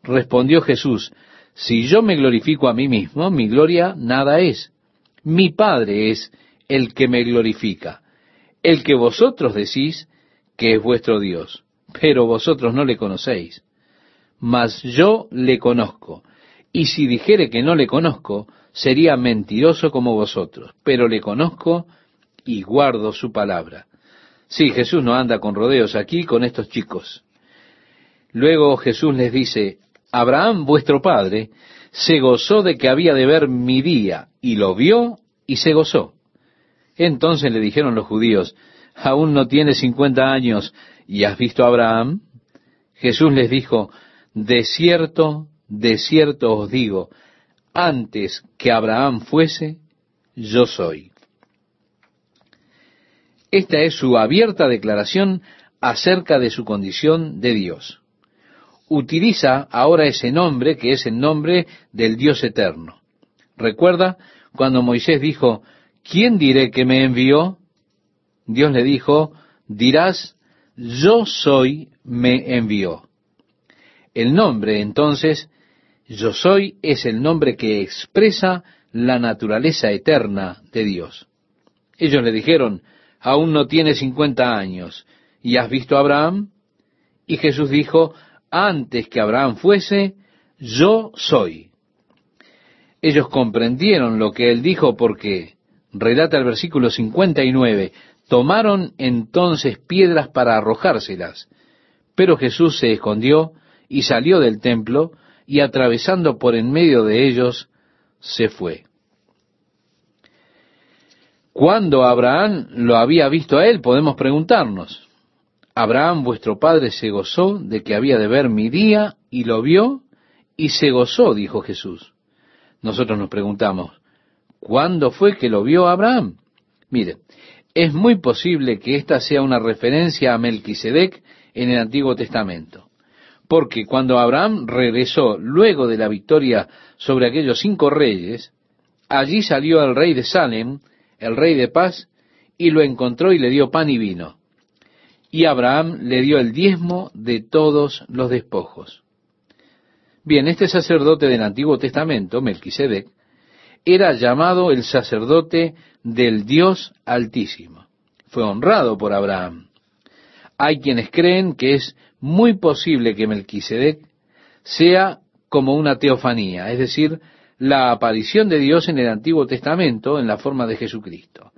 Respondió Jesús, si yo me glorifico a mí mismo, mi gloria nada es. Mi Padre es el que me glorifica, el que vosotros decís que es vuestro Dios, pero vosotros no le conocéis. Mas yo le conozco, y si dijere que no le conozco, sería mentiroso como vosotros, pero le conozco y guardo su palabra. Sí, Jesús no anda con rodeos aquí con estos chicos. Luego Jesús les dice, Abraham vuestro padre se gozó de que había de ver mi día, y lo vio y se gozó. Entonces le dijeron los judíos, ¿aún no tienes cincuenta años y has visto a Abraham? Jesús les dijo, de cierto, de cierto os digo, antes que Abraham fuese, yo soy. Esta es su abierta declaración acerca de su condición de Dios. Utiliza ahora ese nombre que es el nombre del Dios eterno. Recuerda cuando Moisés dijo, ¿quién diré que me envió? Dios le dijo, dirás, yo soy, me envió. El nombre, entonces, yo soy, es el nombre que expresa la naturaleza eterna de Dios. Ellos le dijeron, aún no tienes cincuenta años, ¿y has visto a Abraham? Y Jesús dijo, antes que Abraham fuese, yo soy. Ellos comprendieron lo que él dijo porque relata el versículo 59, tomaron entonces piedras para arrojárselas, pero Jesús se escondió y salió del templo y atravesando por en medio de ellos, se fue. Cuando Abraham lo había visto a él, podemos preguntarnos, Abraham vuestro padre se gozó de que había de ver mi día y lo vio y se gozó, dijo Jesús. Nosotros nos preguntamos, ¿Cuándo fue que lo vio Abraham? Mire, es muy posible que esta sea una referencia a Melquisedec en el Antiguo Testamento. Porque cuando Abraham regresó luego de la victoria sobre aquellos cinco reyes, allí salió el rey de Salem, el rey de paz, y lo encontró y le dio pan y vino. Y Abraham le dio el diezmo de todos los despojos. Bien, este sacerdote del Antiguo Testamento, Melquisedec, era llamado el sacerdote del Dios Altísimo. Fue honrado por Abraham. Hay quienes creen que es muy posible que Melquisedec sea como una teofanía, es decir, la aparición de Dios en el Antiguo Testamento en la forma de Jesucristo.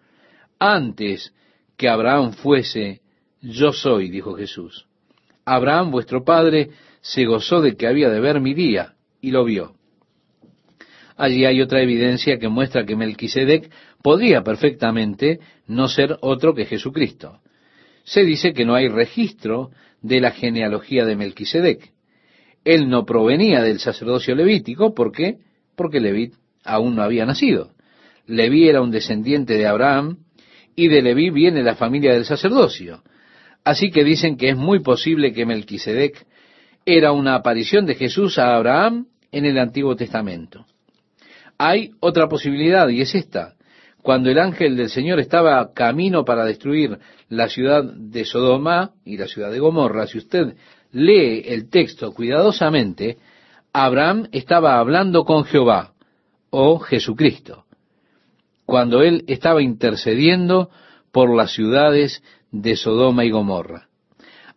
Antes que Abraham fuese, yo soy, dijo Jesús. Abraham, vuestro padre, se gozó de que había de ver mi día, y lo vio. Allí hay otra evidencia que muestra que Melquisedec podría perfectamente no ser otro que Jesucristo. Se dice que no hay registro de la genealogía de Melquisedec. Él no provenía del sacerdocio levítico, ¿por qué? Porque Levit aún no había nacido. Leví era un descendiente de Abraham, y de Leví viene la familia del sacerdocio. Así que dicen que es muy posible que Melquisedec era una aparición de Jesús a Abraham en el Antiguo Testamento. Hay otra posibilidad y es esta. Cuando el ángel del Señor estaba camino para destruir la ciudad de Sodoma y la ciudad de Gomorra, si usted lee el texto cuidadosamente, Abraham estaba hablando con Jehová o Jesucristo, cuando él estaba intercediendo por las ciudades de Sodoma y Gomorra.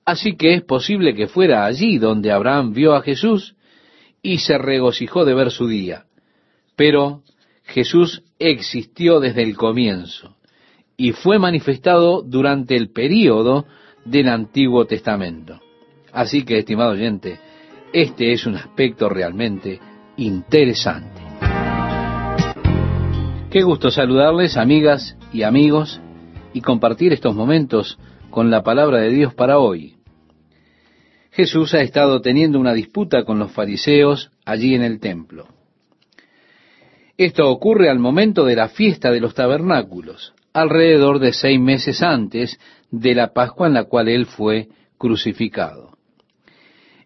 Así que es posible que fuera allí donde Abraham vio a Jesús y se regocijó de ver su día. Pero Jesús existió desde el comienzo y fue manifestado durante el período del Antiguo Testamento. Así que, estimado oyente, este es un aspecto realmente interesante. Qué gusto saludarles, amigas y amigos, y compartir estos momentos con la palabra de Dios para hoy. Jesús ha estado teniendo una disputa con los fariseos allí en el templo. Esto ocurre al momento de la fiesta de los tabernáculos, alrededor de seis meses antes de la Pascua en la cual él fue crucificado.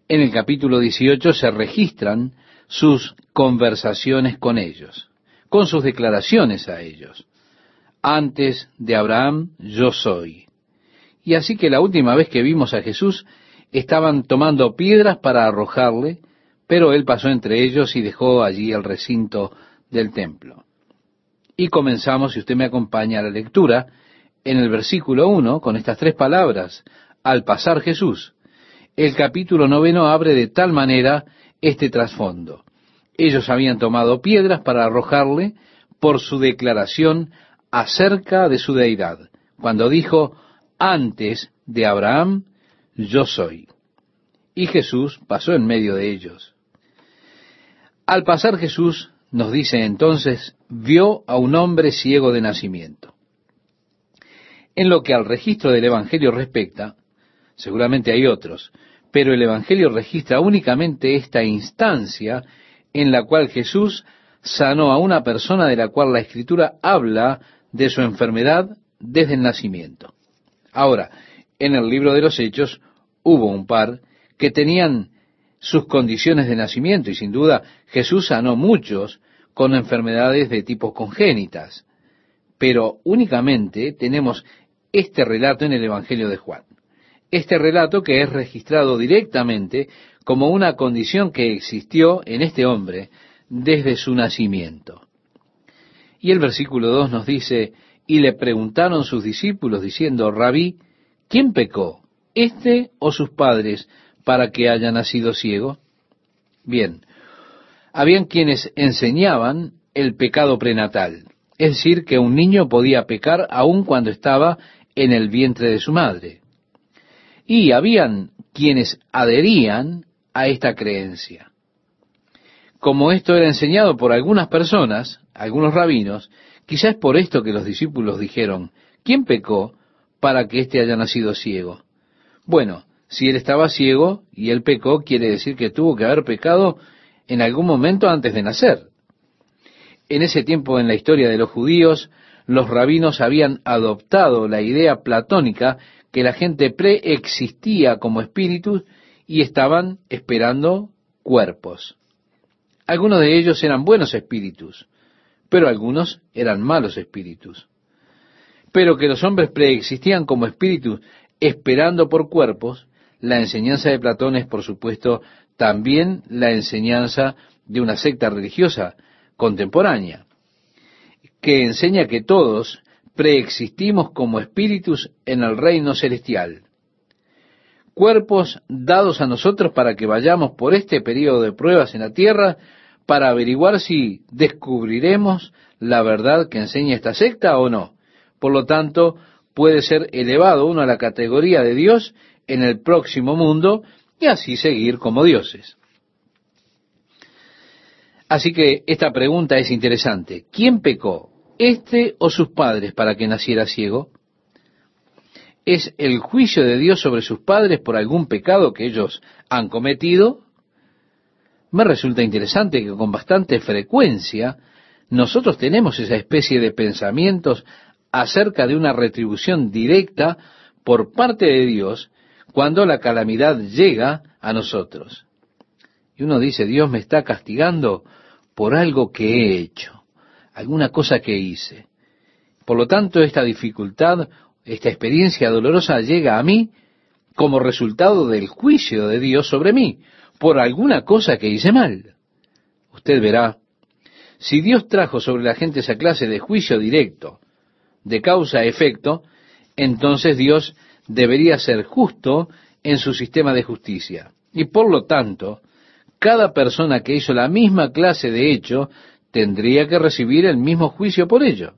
En el capítulo 18 se registran sus conversaciones con ellos, con sus declaraciones a ellos. Antes de Abraham yo soy. Y así que la última vez que vimos a Jesús estaban tomando piedras para arrojarle, pero él pasó entre ellos y dejó allí el recinto del templo. Y comenzamos, si usted me acompaña a la lectura, en el versículo 1, con estas tres palabras, al pasar Jesús. El capítulo noveno abre de tal manera este trasfondo. Ellos habían tomado piedras para arrojarle por su declaración acerca de su deidad, cuando dijo, antes de Abraham, yo soy. Y Jesús pasó en medio de ellos. Al pasar Jesús, nos dice entonces, vio a un hombre ciego de nacimiento. En lo que al registro del Evangelio respecta, seguramente hay otros, pero el Evangelio registra únicamente esta instancia en la cual Jesús sanó a una persona de la cual la Escritura habla de su enfermedad desde el nacimiento. Ahora, en el libro de los Hechos hubo un par que tenían sus condiciones de nacimiento y sin duda Jesús sanó muchos con enfermedades de tipo congénitas. Pero únicamente tenemos este relato en el Evangelio de Juan. Este relato que es registrado directamente como una condición que existió en este hombre desde su nacimiento. Y el versículo 2 nos dice, y le preguntaron sus discípulos diciendo, Rabí, ¿quién pecó, este o sus padres, para que haya nacido ciego? Bien, habían quienes enseñaban el pecado prenatal, es decir, que un niño podía pecar aun cuando estaba en el vientre de su madre. Y habían quienes adherían a esta creencia. Como esto era enseñado por algunas personas, algunos rabinos, quizás es por esto que los discípulos dijeron, ¿quién pecó para que éste haya nacido ciego? Bueno, si él estaba ciego y él pecó, quiere decir que tuvo que haber pecado en algún momento antes de nacer. En ese tiempo en la historia de los judíos, los rabinos habían adoptado la idea platónica que la gente preexistía como espíritus y estaban esperando cuerpos. Algunos de ellos eran buenos espíritus, pero algunos eran malos espíritus. Pero que los hombres preexistían como espíritus esperando por cuerpos, la enseñanza de Platón es, por supuesto, también la enseñanza de una secta religiosa contemporánea, que enseña que todos preexistimos como espíritus en el reino celestial. Cuerpos dados a nosotros para que vayamos por este periodo de pruebas en la tierra para averiguar si descubriremos la verdad que enseña esta secta o no. Por lo tanto, puede ser elevado uno a la categoría de Dios en el próximo mundo y así seguir como dioses. Así que esta pregunta es interesante. ¿Quién pecó? ¿Este o sus padres para que naciera ciego? ¿Es el juicio de Dios sobre sus padres por algún pecado que ellos han cometido? Me resulta interesante que con bastante frecuencia nosotros tenemos esa especie de pensamientos acerca de una retribución directa por parte de Dios cuando la calamidad llega a nosotros. Y uno dice, Dios me está castigando por algo que he hecho, alguna cosa que hice. Por lo tanto, esta dificultad, esta experiencia dolorosa llega a mí como resultado del juicio de Dios sobre mí, por alguna cosa que hice mal. Usted verá, si Dios trajo sobre la gente esa clase de juicio directo, de causa a efecto, entonces Dios debería ser justo en su sistema de justicia. Y por lo tanto, cada persona que hizo la misma clase de hecho tendría que recibir el mismo juicio por ello.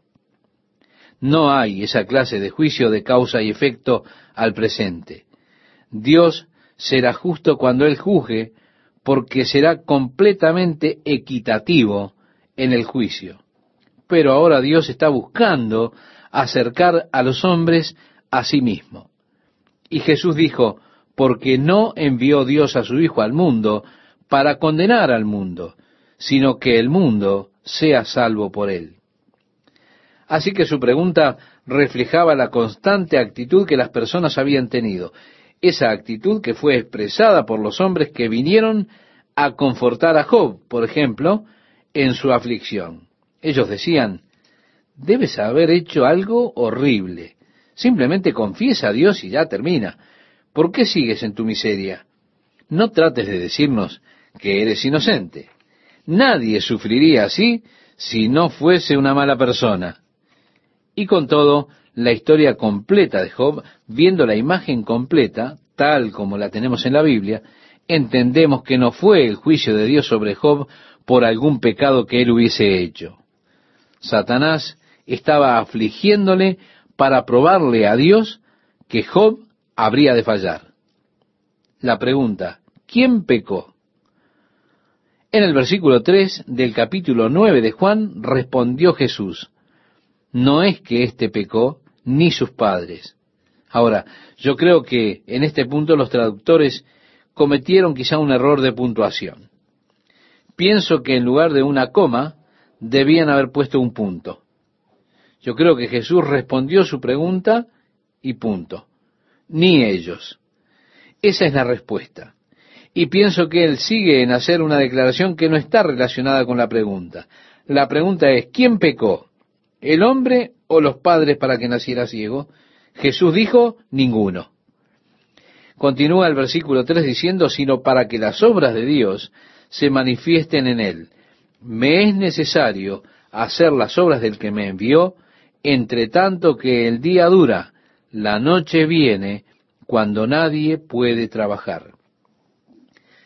No hay esa clase de juicio de causa y efecto al presente. Dios será justo cuando Él juzgue, porque será completamente equitativo en el juicio. Pero ahora Dios está buscando acercar a los hombres a sí mismo. Y Jesús dijo, porque no envió Dios a su Hijo al mundo para condenar al mundo, sino que el mundo sea salvo por él. Así que su pregunta reflejaba la constante actitud que las personas habían tenido, esa actitud que fue expresada por los hombres que vinieron a confortar a Job, por ejemplo, en su aflicción. Ellos decían, debes haber hecho algo horrible. Simplemente confiesa a Dios y ya termina. ¿Por qué sigues en tu miseria? No trates de decirnos que eres inocente. Nadie sufriría así si no fuese una mala persona. Y con todo, la historia completa de Job, viendo la imagen completa, tal como la tenemos en la Biblia, entendemos que no fue el juicio de Dios sobre Job por algún pecado que él hubiese hecho. Satanás estaba afligiéndole para probarle a Dios que Job habría de fallar. La pregunta, ¿quién pecó? En el versículo 3 del capítulo 9 de Juan respondió Jesús, no es que éste pecó, ni sus padres. Ahora, yo creo que en este punto los traductores cometieron quizá un error de puntuación. Pienso que en lugar de una coma, debían haber puesto un punto. Yo creo que Jesús respondió su pregunta y punto. Ni ellos. Esa es la respuesta. Y pienso que él sigue en hacer una declaración que no está relacionada con la pregunta. La pregunta es, ¿quién pecó? ¿El hombre o los padres para que naciera ciego? Jesús dijo, ninguno. Continúa el versículo 3 diciendo, sino para que las obras de Dios se manifiesten en él. Me es necesario hacer las obras del que me envió, entre tanto que el día dura, la noche viene, cuando nadie puede trabajar.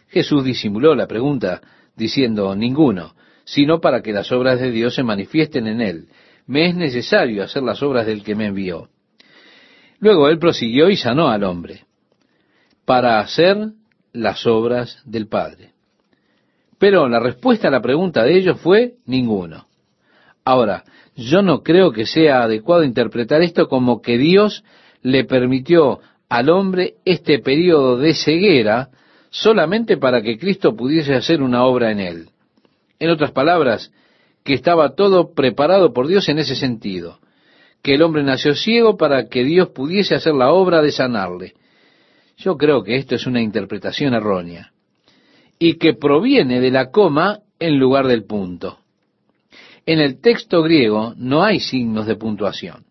Jesús disimuló la pregunta diciendo, ninguno, sino para que las obras de Dios se manifiesten en él me es necesario hacer las obras del que me envió. Luego él prosiguió y sanó al hombre, para hacer las obras del Padre. Pero la respuesta a la pregunta de ellos fue ninguno. Ahora, yo no creo que sea adecuado interpretar esto como que Dios le permitió al hombre este periodo de ceguera solamente para que Cristo pudiese hacer una obra en él. En otras palabras, que estaba todo preparado por Dios en ese sentido, que el hombre nació ciego para que Dios pudiese hacer la obra de sanarle. Yo creo que esto es una interpretación errónea y que proviene de la coma en lugar del punto. En el texto griego no hay signos de puntuación.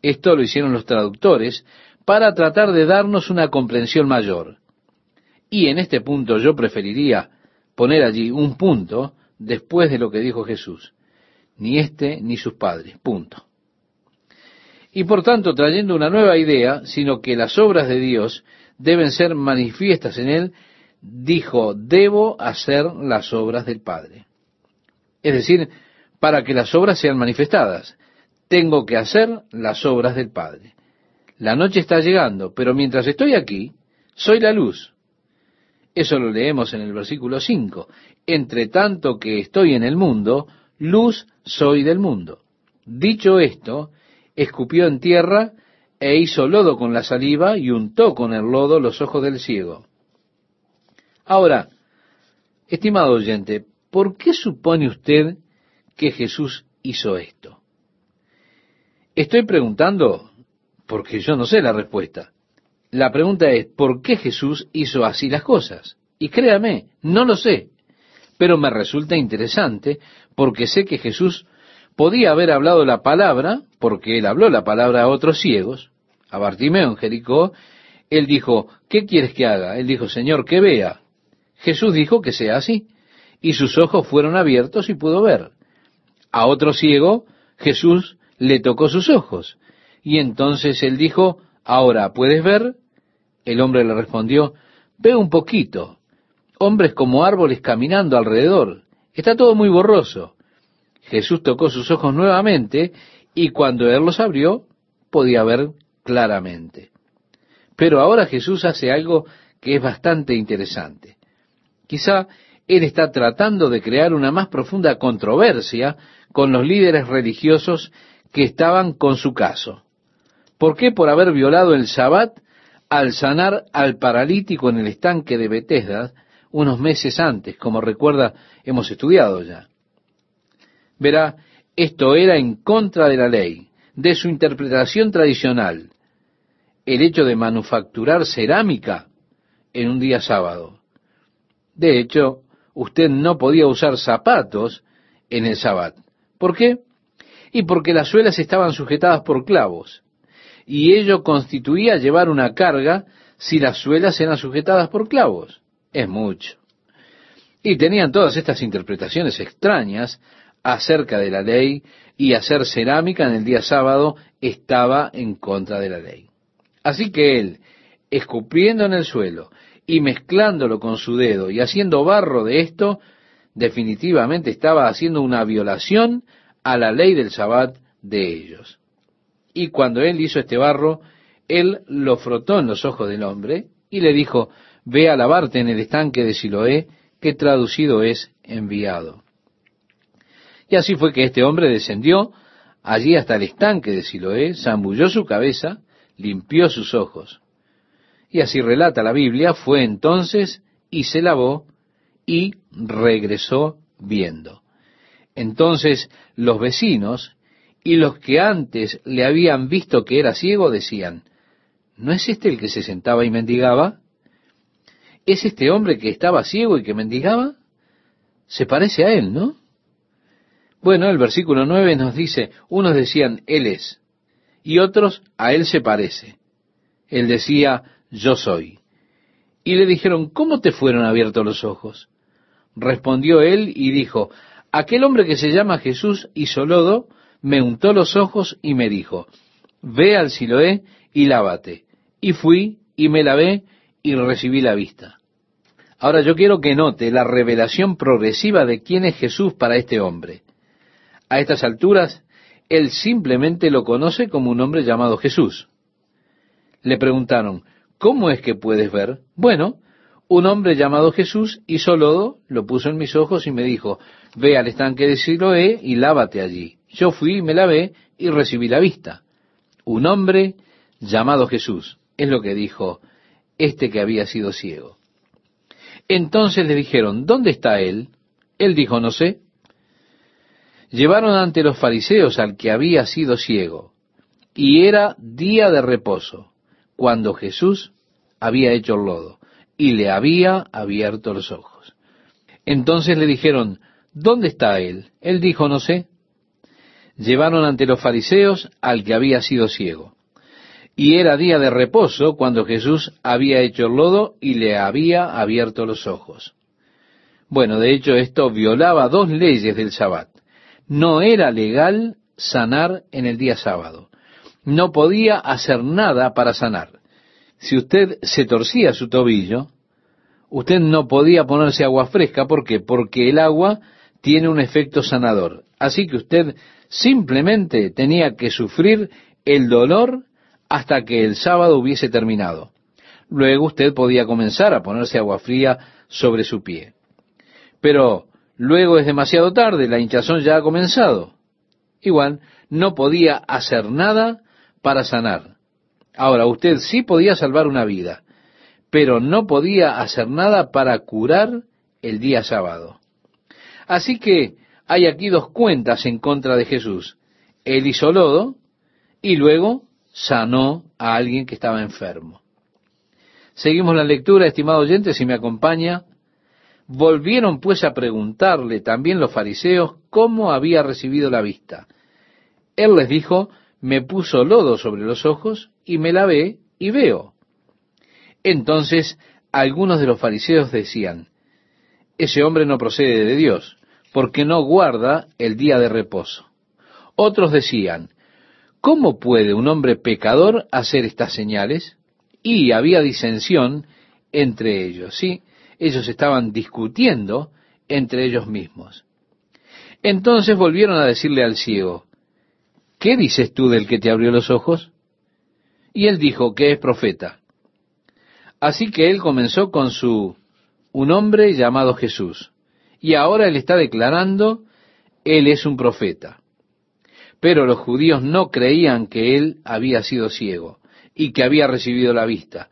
Esto lo hicieron los traductores para tratar de darnos una comprensión mayor. Y en este punto yo preferiría poner allí un punto después de lo que dijo Jesús. Ni éste ni sus padres. Punto. Y por tanto, trayendo una nueva idea, sino que las obras de Dios deben ser manifiestas en él, dijo, debo hacer las obras del Padre. Es decir, para que las obras sean manifestadas, tengo que hacer las obras del Padre. La noche está llegando, pero mientras estoy aquí, soy la luz. Eso lo leemos en el versículo 5. Entre tanto que estoy en el mundo, luz soy del mundo. Dicho esto, escupió en tierra e hizo lodo con la saliva y untó con el lodo los ojos del ciego. Ahora, estimado oyente, ¿por qué supone usted que Jesús hizo esto? Estoy preguntando porque yo no sé la respuesta. La pregunta es, ¿por qué Jesús hizo así las cosas? Y créame, no lo sé, pero me resulta interesante porque sé que Jesús podía haber hablado la palabra, porque él habló la palabra a otros ciegos, a Bartimeo en Jericó, él dijo, ¿qué quieres que haga? Él dijo, Señor, que vea. Jesús dijo que sea así, y sus ojos fueron abiertos y pudo ver. A otro ciego, Jesús le tocó sus ojos, y entonces él dijo, ahora, ¿puedes ver? El hombre le respondió, ve un poquito, hombres como árboles caminando alrededor, está todo muy borroso. Jesús tocó sus ojos nuevamente, y cuando él los abrió, podía ver claramente. Pero ahora Jesús hace algo que es bastante interesante. Quizá él está tratando de crear una más profunda controversia con los líderes religiosos que estaban con su caso. ¿Por qué por haber violado el Sabbat al sanar al paralítico en el estanque de Bethesda unos meses antes, como recuerda hemos estudiado ya? Verá, esto era en contra de la ley, de su interpretación tradicional, el hecho de manufacturar cerámica en un día sábado. De hecho, usted no podía usar zapatos en el Sabbat. ¿Por qué? Y porque las suelas estaban sujetadas por clavos y ello constituía llevar una carga si las suelas eran sujetadas por clavos. Es mucho. Y tenían todas estas interpretaciones extrañas acerca de la ley y hacer cerámica en el día sábado estaba en contra de la ley. Así que él, escupiendo en el suelo y mezclándolo con su dedo y haciendo barro de esto, definitivamente estaba haciendo una violación a la ley del sabbat de ellos. Y cuando él hizo este barro, él lo frotó en los ojos del hombre y le dijo, ve a lavarte en el estanque de Siloé, que traducido es enviado. Y así fue que este hombre descendió allí hasta el estanque de Siloé, zambulló su cabeza, limpió sus ojos. Y así relata la Biblia, fue entonces y se lavó y regresó viendo. Entonces los vecinos y los que antes le habían visto que era ciego decían, ¿no es este el que se sentaba y mendigaba? ¿Es este hombre que estaba ciego y que mendigaba? Se parece a él, ¿no? Bueno, el versículo 9 nos dice, unos decían, Él es, y otros, a Él se parece. Él decía, yo soy. Y le dijeron, ¿cómo te fueron abiertos los ojos? Respondió él y dijo, aquel hombre que se llama Jesús hizo lodo me untó los ojos y me dijo, ve al Siloé y lávate. Y fui y me lavé y recibí la vista. Ahora yo quiero que note la revelación progresiva de quién es Jesús para este hombre. A estas alturas, él simplemente lo conoce como un hombre llamado Jesús. Le preguntaron, ¿cómo es que puedes ver? Bueno, un hombre llamado Jesús hizo lodo, lo puso en mis ojos y me dijo, ve al estanque de Siloé y lávate allí. Yo fui, me lavé y recibí la vista. Un hombre llamado Jesús, es lo que dijo este que había sido ciego. Entonces le dijeron, ¿dónde está él? Él dijo, no sé. Llevaron ante los fariseos al que había sido ciego, y era día de reposo, cuando Jesús había hecho el lodo, y le había abierto los ojos. Entonces le dijeron, ¿dónde está él? Él dijo, no sé llevaron ante los fariseos al que había sido ciego. Y era día de reposo cuando Jesús había hecho el lodo y le había abierto los ojos. Bueno, de hecho esto violaba dos leyes del Sabbat. No era legal sanar en el día sábado. No podía hacer nada para sanar. Si usted se torcía su tobillo, usted no podía ponerse agua fresca. ¿Por qué? Porque el agua tiene un efecto sanador. Así que usted Simplemente tenía que sufrir el dolor hasta que el sábado hubiese terminado. Luego usted podía comenzar a ponerse agua fría sobre su pie. Pero luego es demasiado tarde, la hinchazón ya ha comenzado. Igual, no podía hacer nada para sanar. Ahora, usted sí podía salvar una vida, pero no podía hacer nada para curar el día sábado. Así que hay aquí dos cuentas en contra de Jesús. Él hizo lodo y luego sanó a alguien que estaba enfermo. Seguimos la lectura, estimado oyente, si me acompaña. Volvieron pues a preguntarle también los fariseos cómo había recibido la vista. Él les dijo, me puso lodo sobre los ojos y me lavé y veo. Entonces algunos de los fariseos decían, ese hombre no procede de Dios, porque no guarda el día de reposo. Otros decían, ¿cómo puede un hombre pecador hacer estas señales? Y había disensión entre ellos, ¿sí? Ellos estaban discutiendo entre ellos mismos. Entonces volvieron a decirle al ciego, ¿qué dices tú del que te abrió los ojos? Y él dijo que es profeta. Así que él comenzó con su un hombre llamado Jesús. Y ahora él está declarando, él es un profeta. Pero los judíos no creían que él había sido ciego y que había recibido la vista,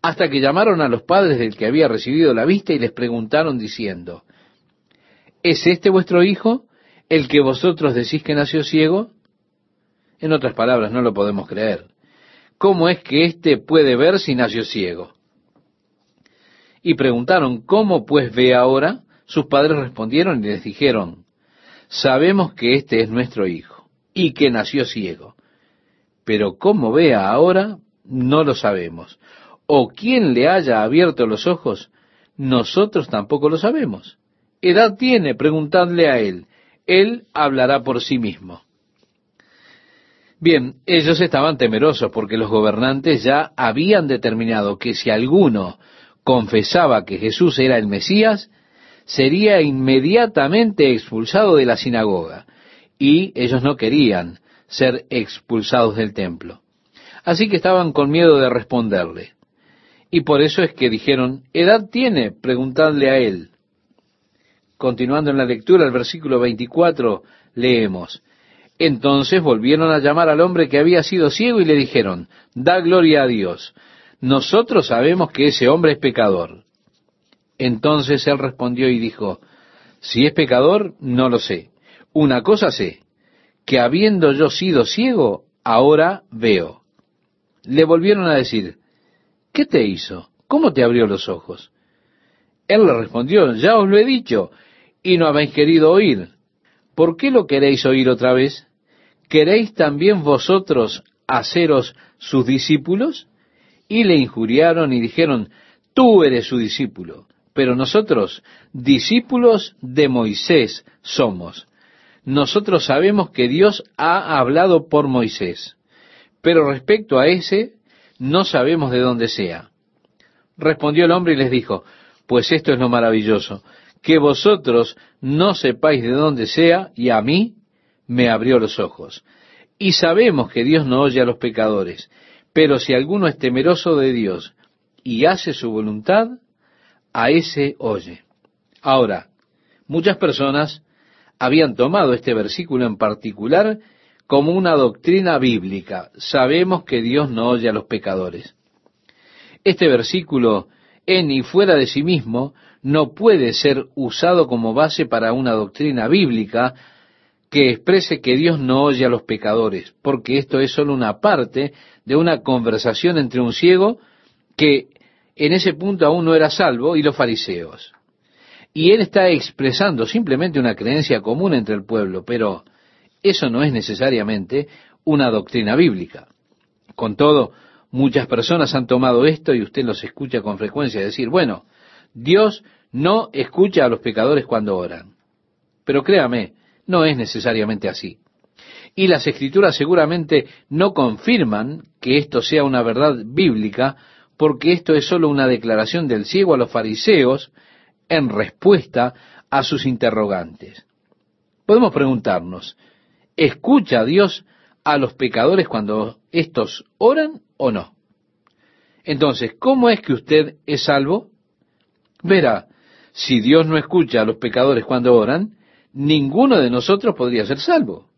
hasta que llamaron a los padres del que había recibido la vista y les preguntaron diciendo, ¿es este vuestro hijo, el que vosotros decís que nació ciego? En otras palabras, no lo podemos creer. ¿Cómo es que éste puede ver si nació ciego? Y preguntaron, ¿cómo pues ve ahora? Sus padres respondieron y les dijeron, sabemos que este es nuestro hijo y que nació ciego, pero cómo vea ahora no lo sabemos. O quién le haya abierto los ojos, nosotros tampoco lo sabemos. Edad tiene, preguntadle a él, él hablará por sí mismo. Bien, ellos estaban temerosos porque los gobernantes ya habían determinado que si alguno confesaba que Jesús era el Mesías, sería inmediatamente expulsado de la sinagoga. Y ellos no querían ser expulsados del templo. Así que estaban con miedo de responderle. Y por eso es que dijeron, ¿edad tiene? Preguntadle a él. Continuando en la lectura, el versículo 24, leemos, Entonces volvieron a llamar al hombre que había sido ciego y le dijeron, Da gloria a Dios nosotros sabemos que ese hombre es pecador. Entonces él respondió y dijo, si es pecador, no lo sé. Una cosa sé, que habiendo yo sido ciego, ahora veo. Le volvieron a decir, ¿qué te hizo? ¿Cómo te abrió los ojos? Él le respondió, ya os lo he dicho, y no habéis querido oír. ¿Por qué lo queréis oír otra vez? ¿Queréis también vosotros haceros sus discípulos? y le injuriaron y dijeron, tú eres su discípulo, pero nosotros, discípulos de Moisés, somos. Nosotros sabemos que Dios ha hablado por Moisés, pero respecto a ese, no sabemos de dónde sea. Respondió el hombre y les dijo, pues esto es lo maravilloso, que vosotros no sepáis de dónde sea, y a mí me abrió los ojos. Y sabemos que Dios no oye a los pecadores, pero si alguno es temeroso de Dios y hace su voluntad, a ese oye. Ahora, muchas personas habían tomado este versículo en particular como una doctrina bíblica. Sabemos que Dios no oye a los pecadores. Este versículo, en y fuera de sí mismo, no puede ser usado como base para una doctrina bíblica que exprese que Dios no oye a los pecadores, porque esto es solo una parte de una conversación entre un ciego que en ese punto aún no era salvo y los fariseos. Y él está expresando simplemente una creencia común entre el pueblo, pero eso no es necesariamente una doctrina bíblica. Con todo, muchas personas han tomado esto y usted los escucha con frecuencia decir, bueno, Dios no escucha a los pecadores cuando oran. Pero créame, no es necesariamente así. Y las escrituras seguramente no confirman que esto sea una verdad bíblica, porque esto es solo una declaración del ciego a los fariseos en respuesta a sus interrogantes. Podemos preguntarnos, ¿escucha Dios a los pecadores cuando éstos oran o no? Entonces, ¿cómo es que usted es salvo? Verá, si Dios no escucha a los pecadores cuando oran, ninguno de nosotros podría ser salvo.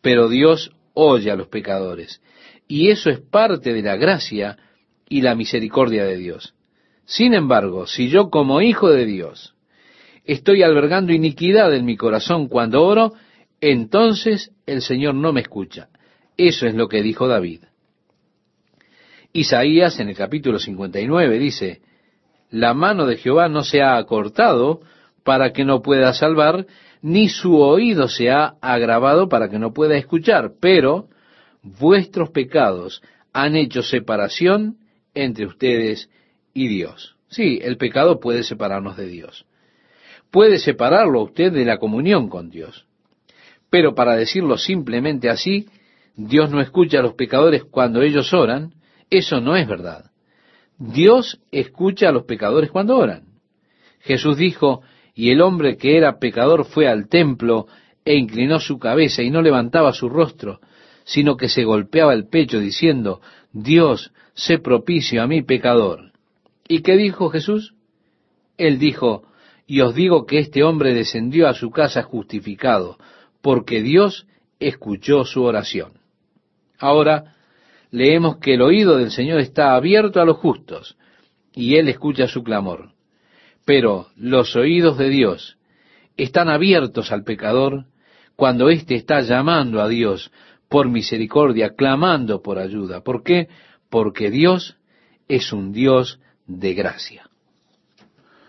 Pero Dios oye a los pecadores. Y eso es parte de la gracia y la misericordia de Dios. Sin embargo, si yo como hijo de Dios estoy albergando iniquidad en mi corazón cuando oro, entonces el Señor no me escucha. Eso es lo que dijo David. Isaías en el capítulo 59 dice, La mano de Jehová no se ha acortado para que no pueda salvar, ni su oído se ha agravado para que no pueda escuchar, pero vuestros pecados han hecho separación entre ustedes y Dios. Sí, el pecado puede separarnos de Dios. Puede separarlo a usted de la comunión con Dios. Pero para decirlo simplemente así, Dios no escucha a los pecadores cuando ellos oran, eso no es verdad. Dios escucha a los pecadores cuando oran. Jesús dijo, y el hombre que era pecador fue al templo e inclinó su cabeza y no levantaba su rostro, sino que se golpeaba el pecho diciendo, Dios, sé propicio a mi pecador. ¿Y qué dijo Jesús? Él dijo, y os digo que este hombre descendió a su casa justificado, porque Dios escuchó su oración. Ahora leemos que el oído del Señor está abierto a los justos, y Él escucha su clamor. Pero los oídos de Dios están abiertos al pecador cuando éste está llamando a Dios por misericordia, clamando por ayuda. ¿Por qué? Porque Dios es un Dios de gracia.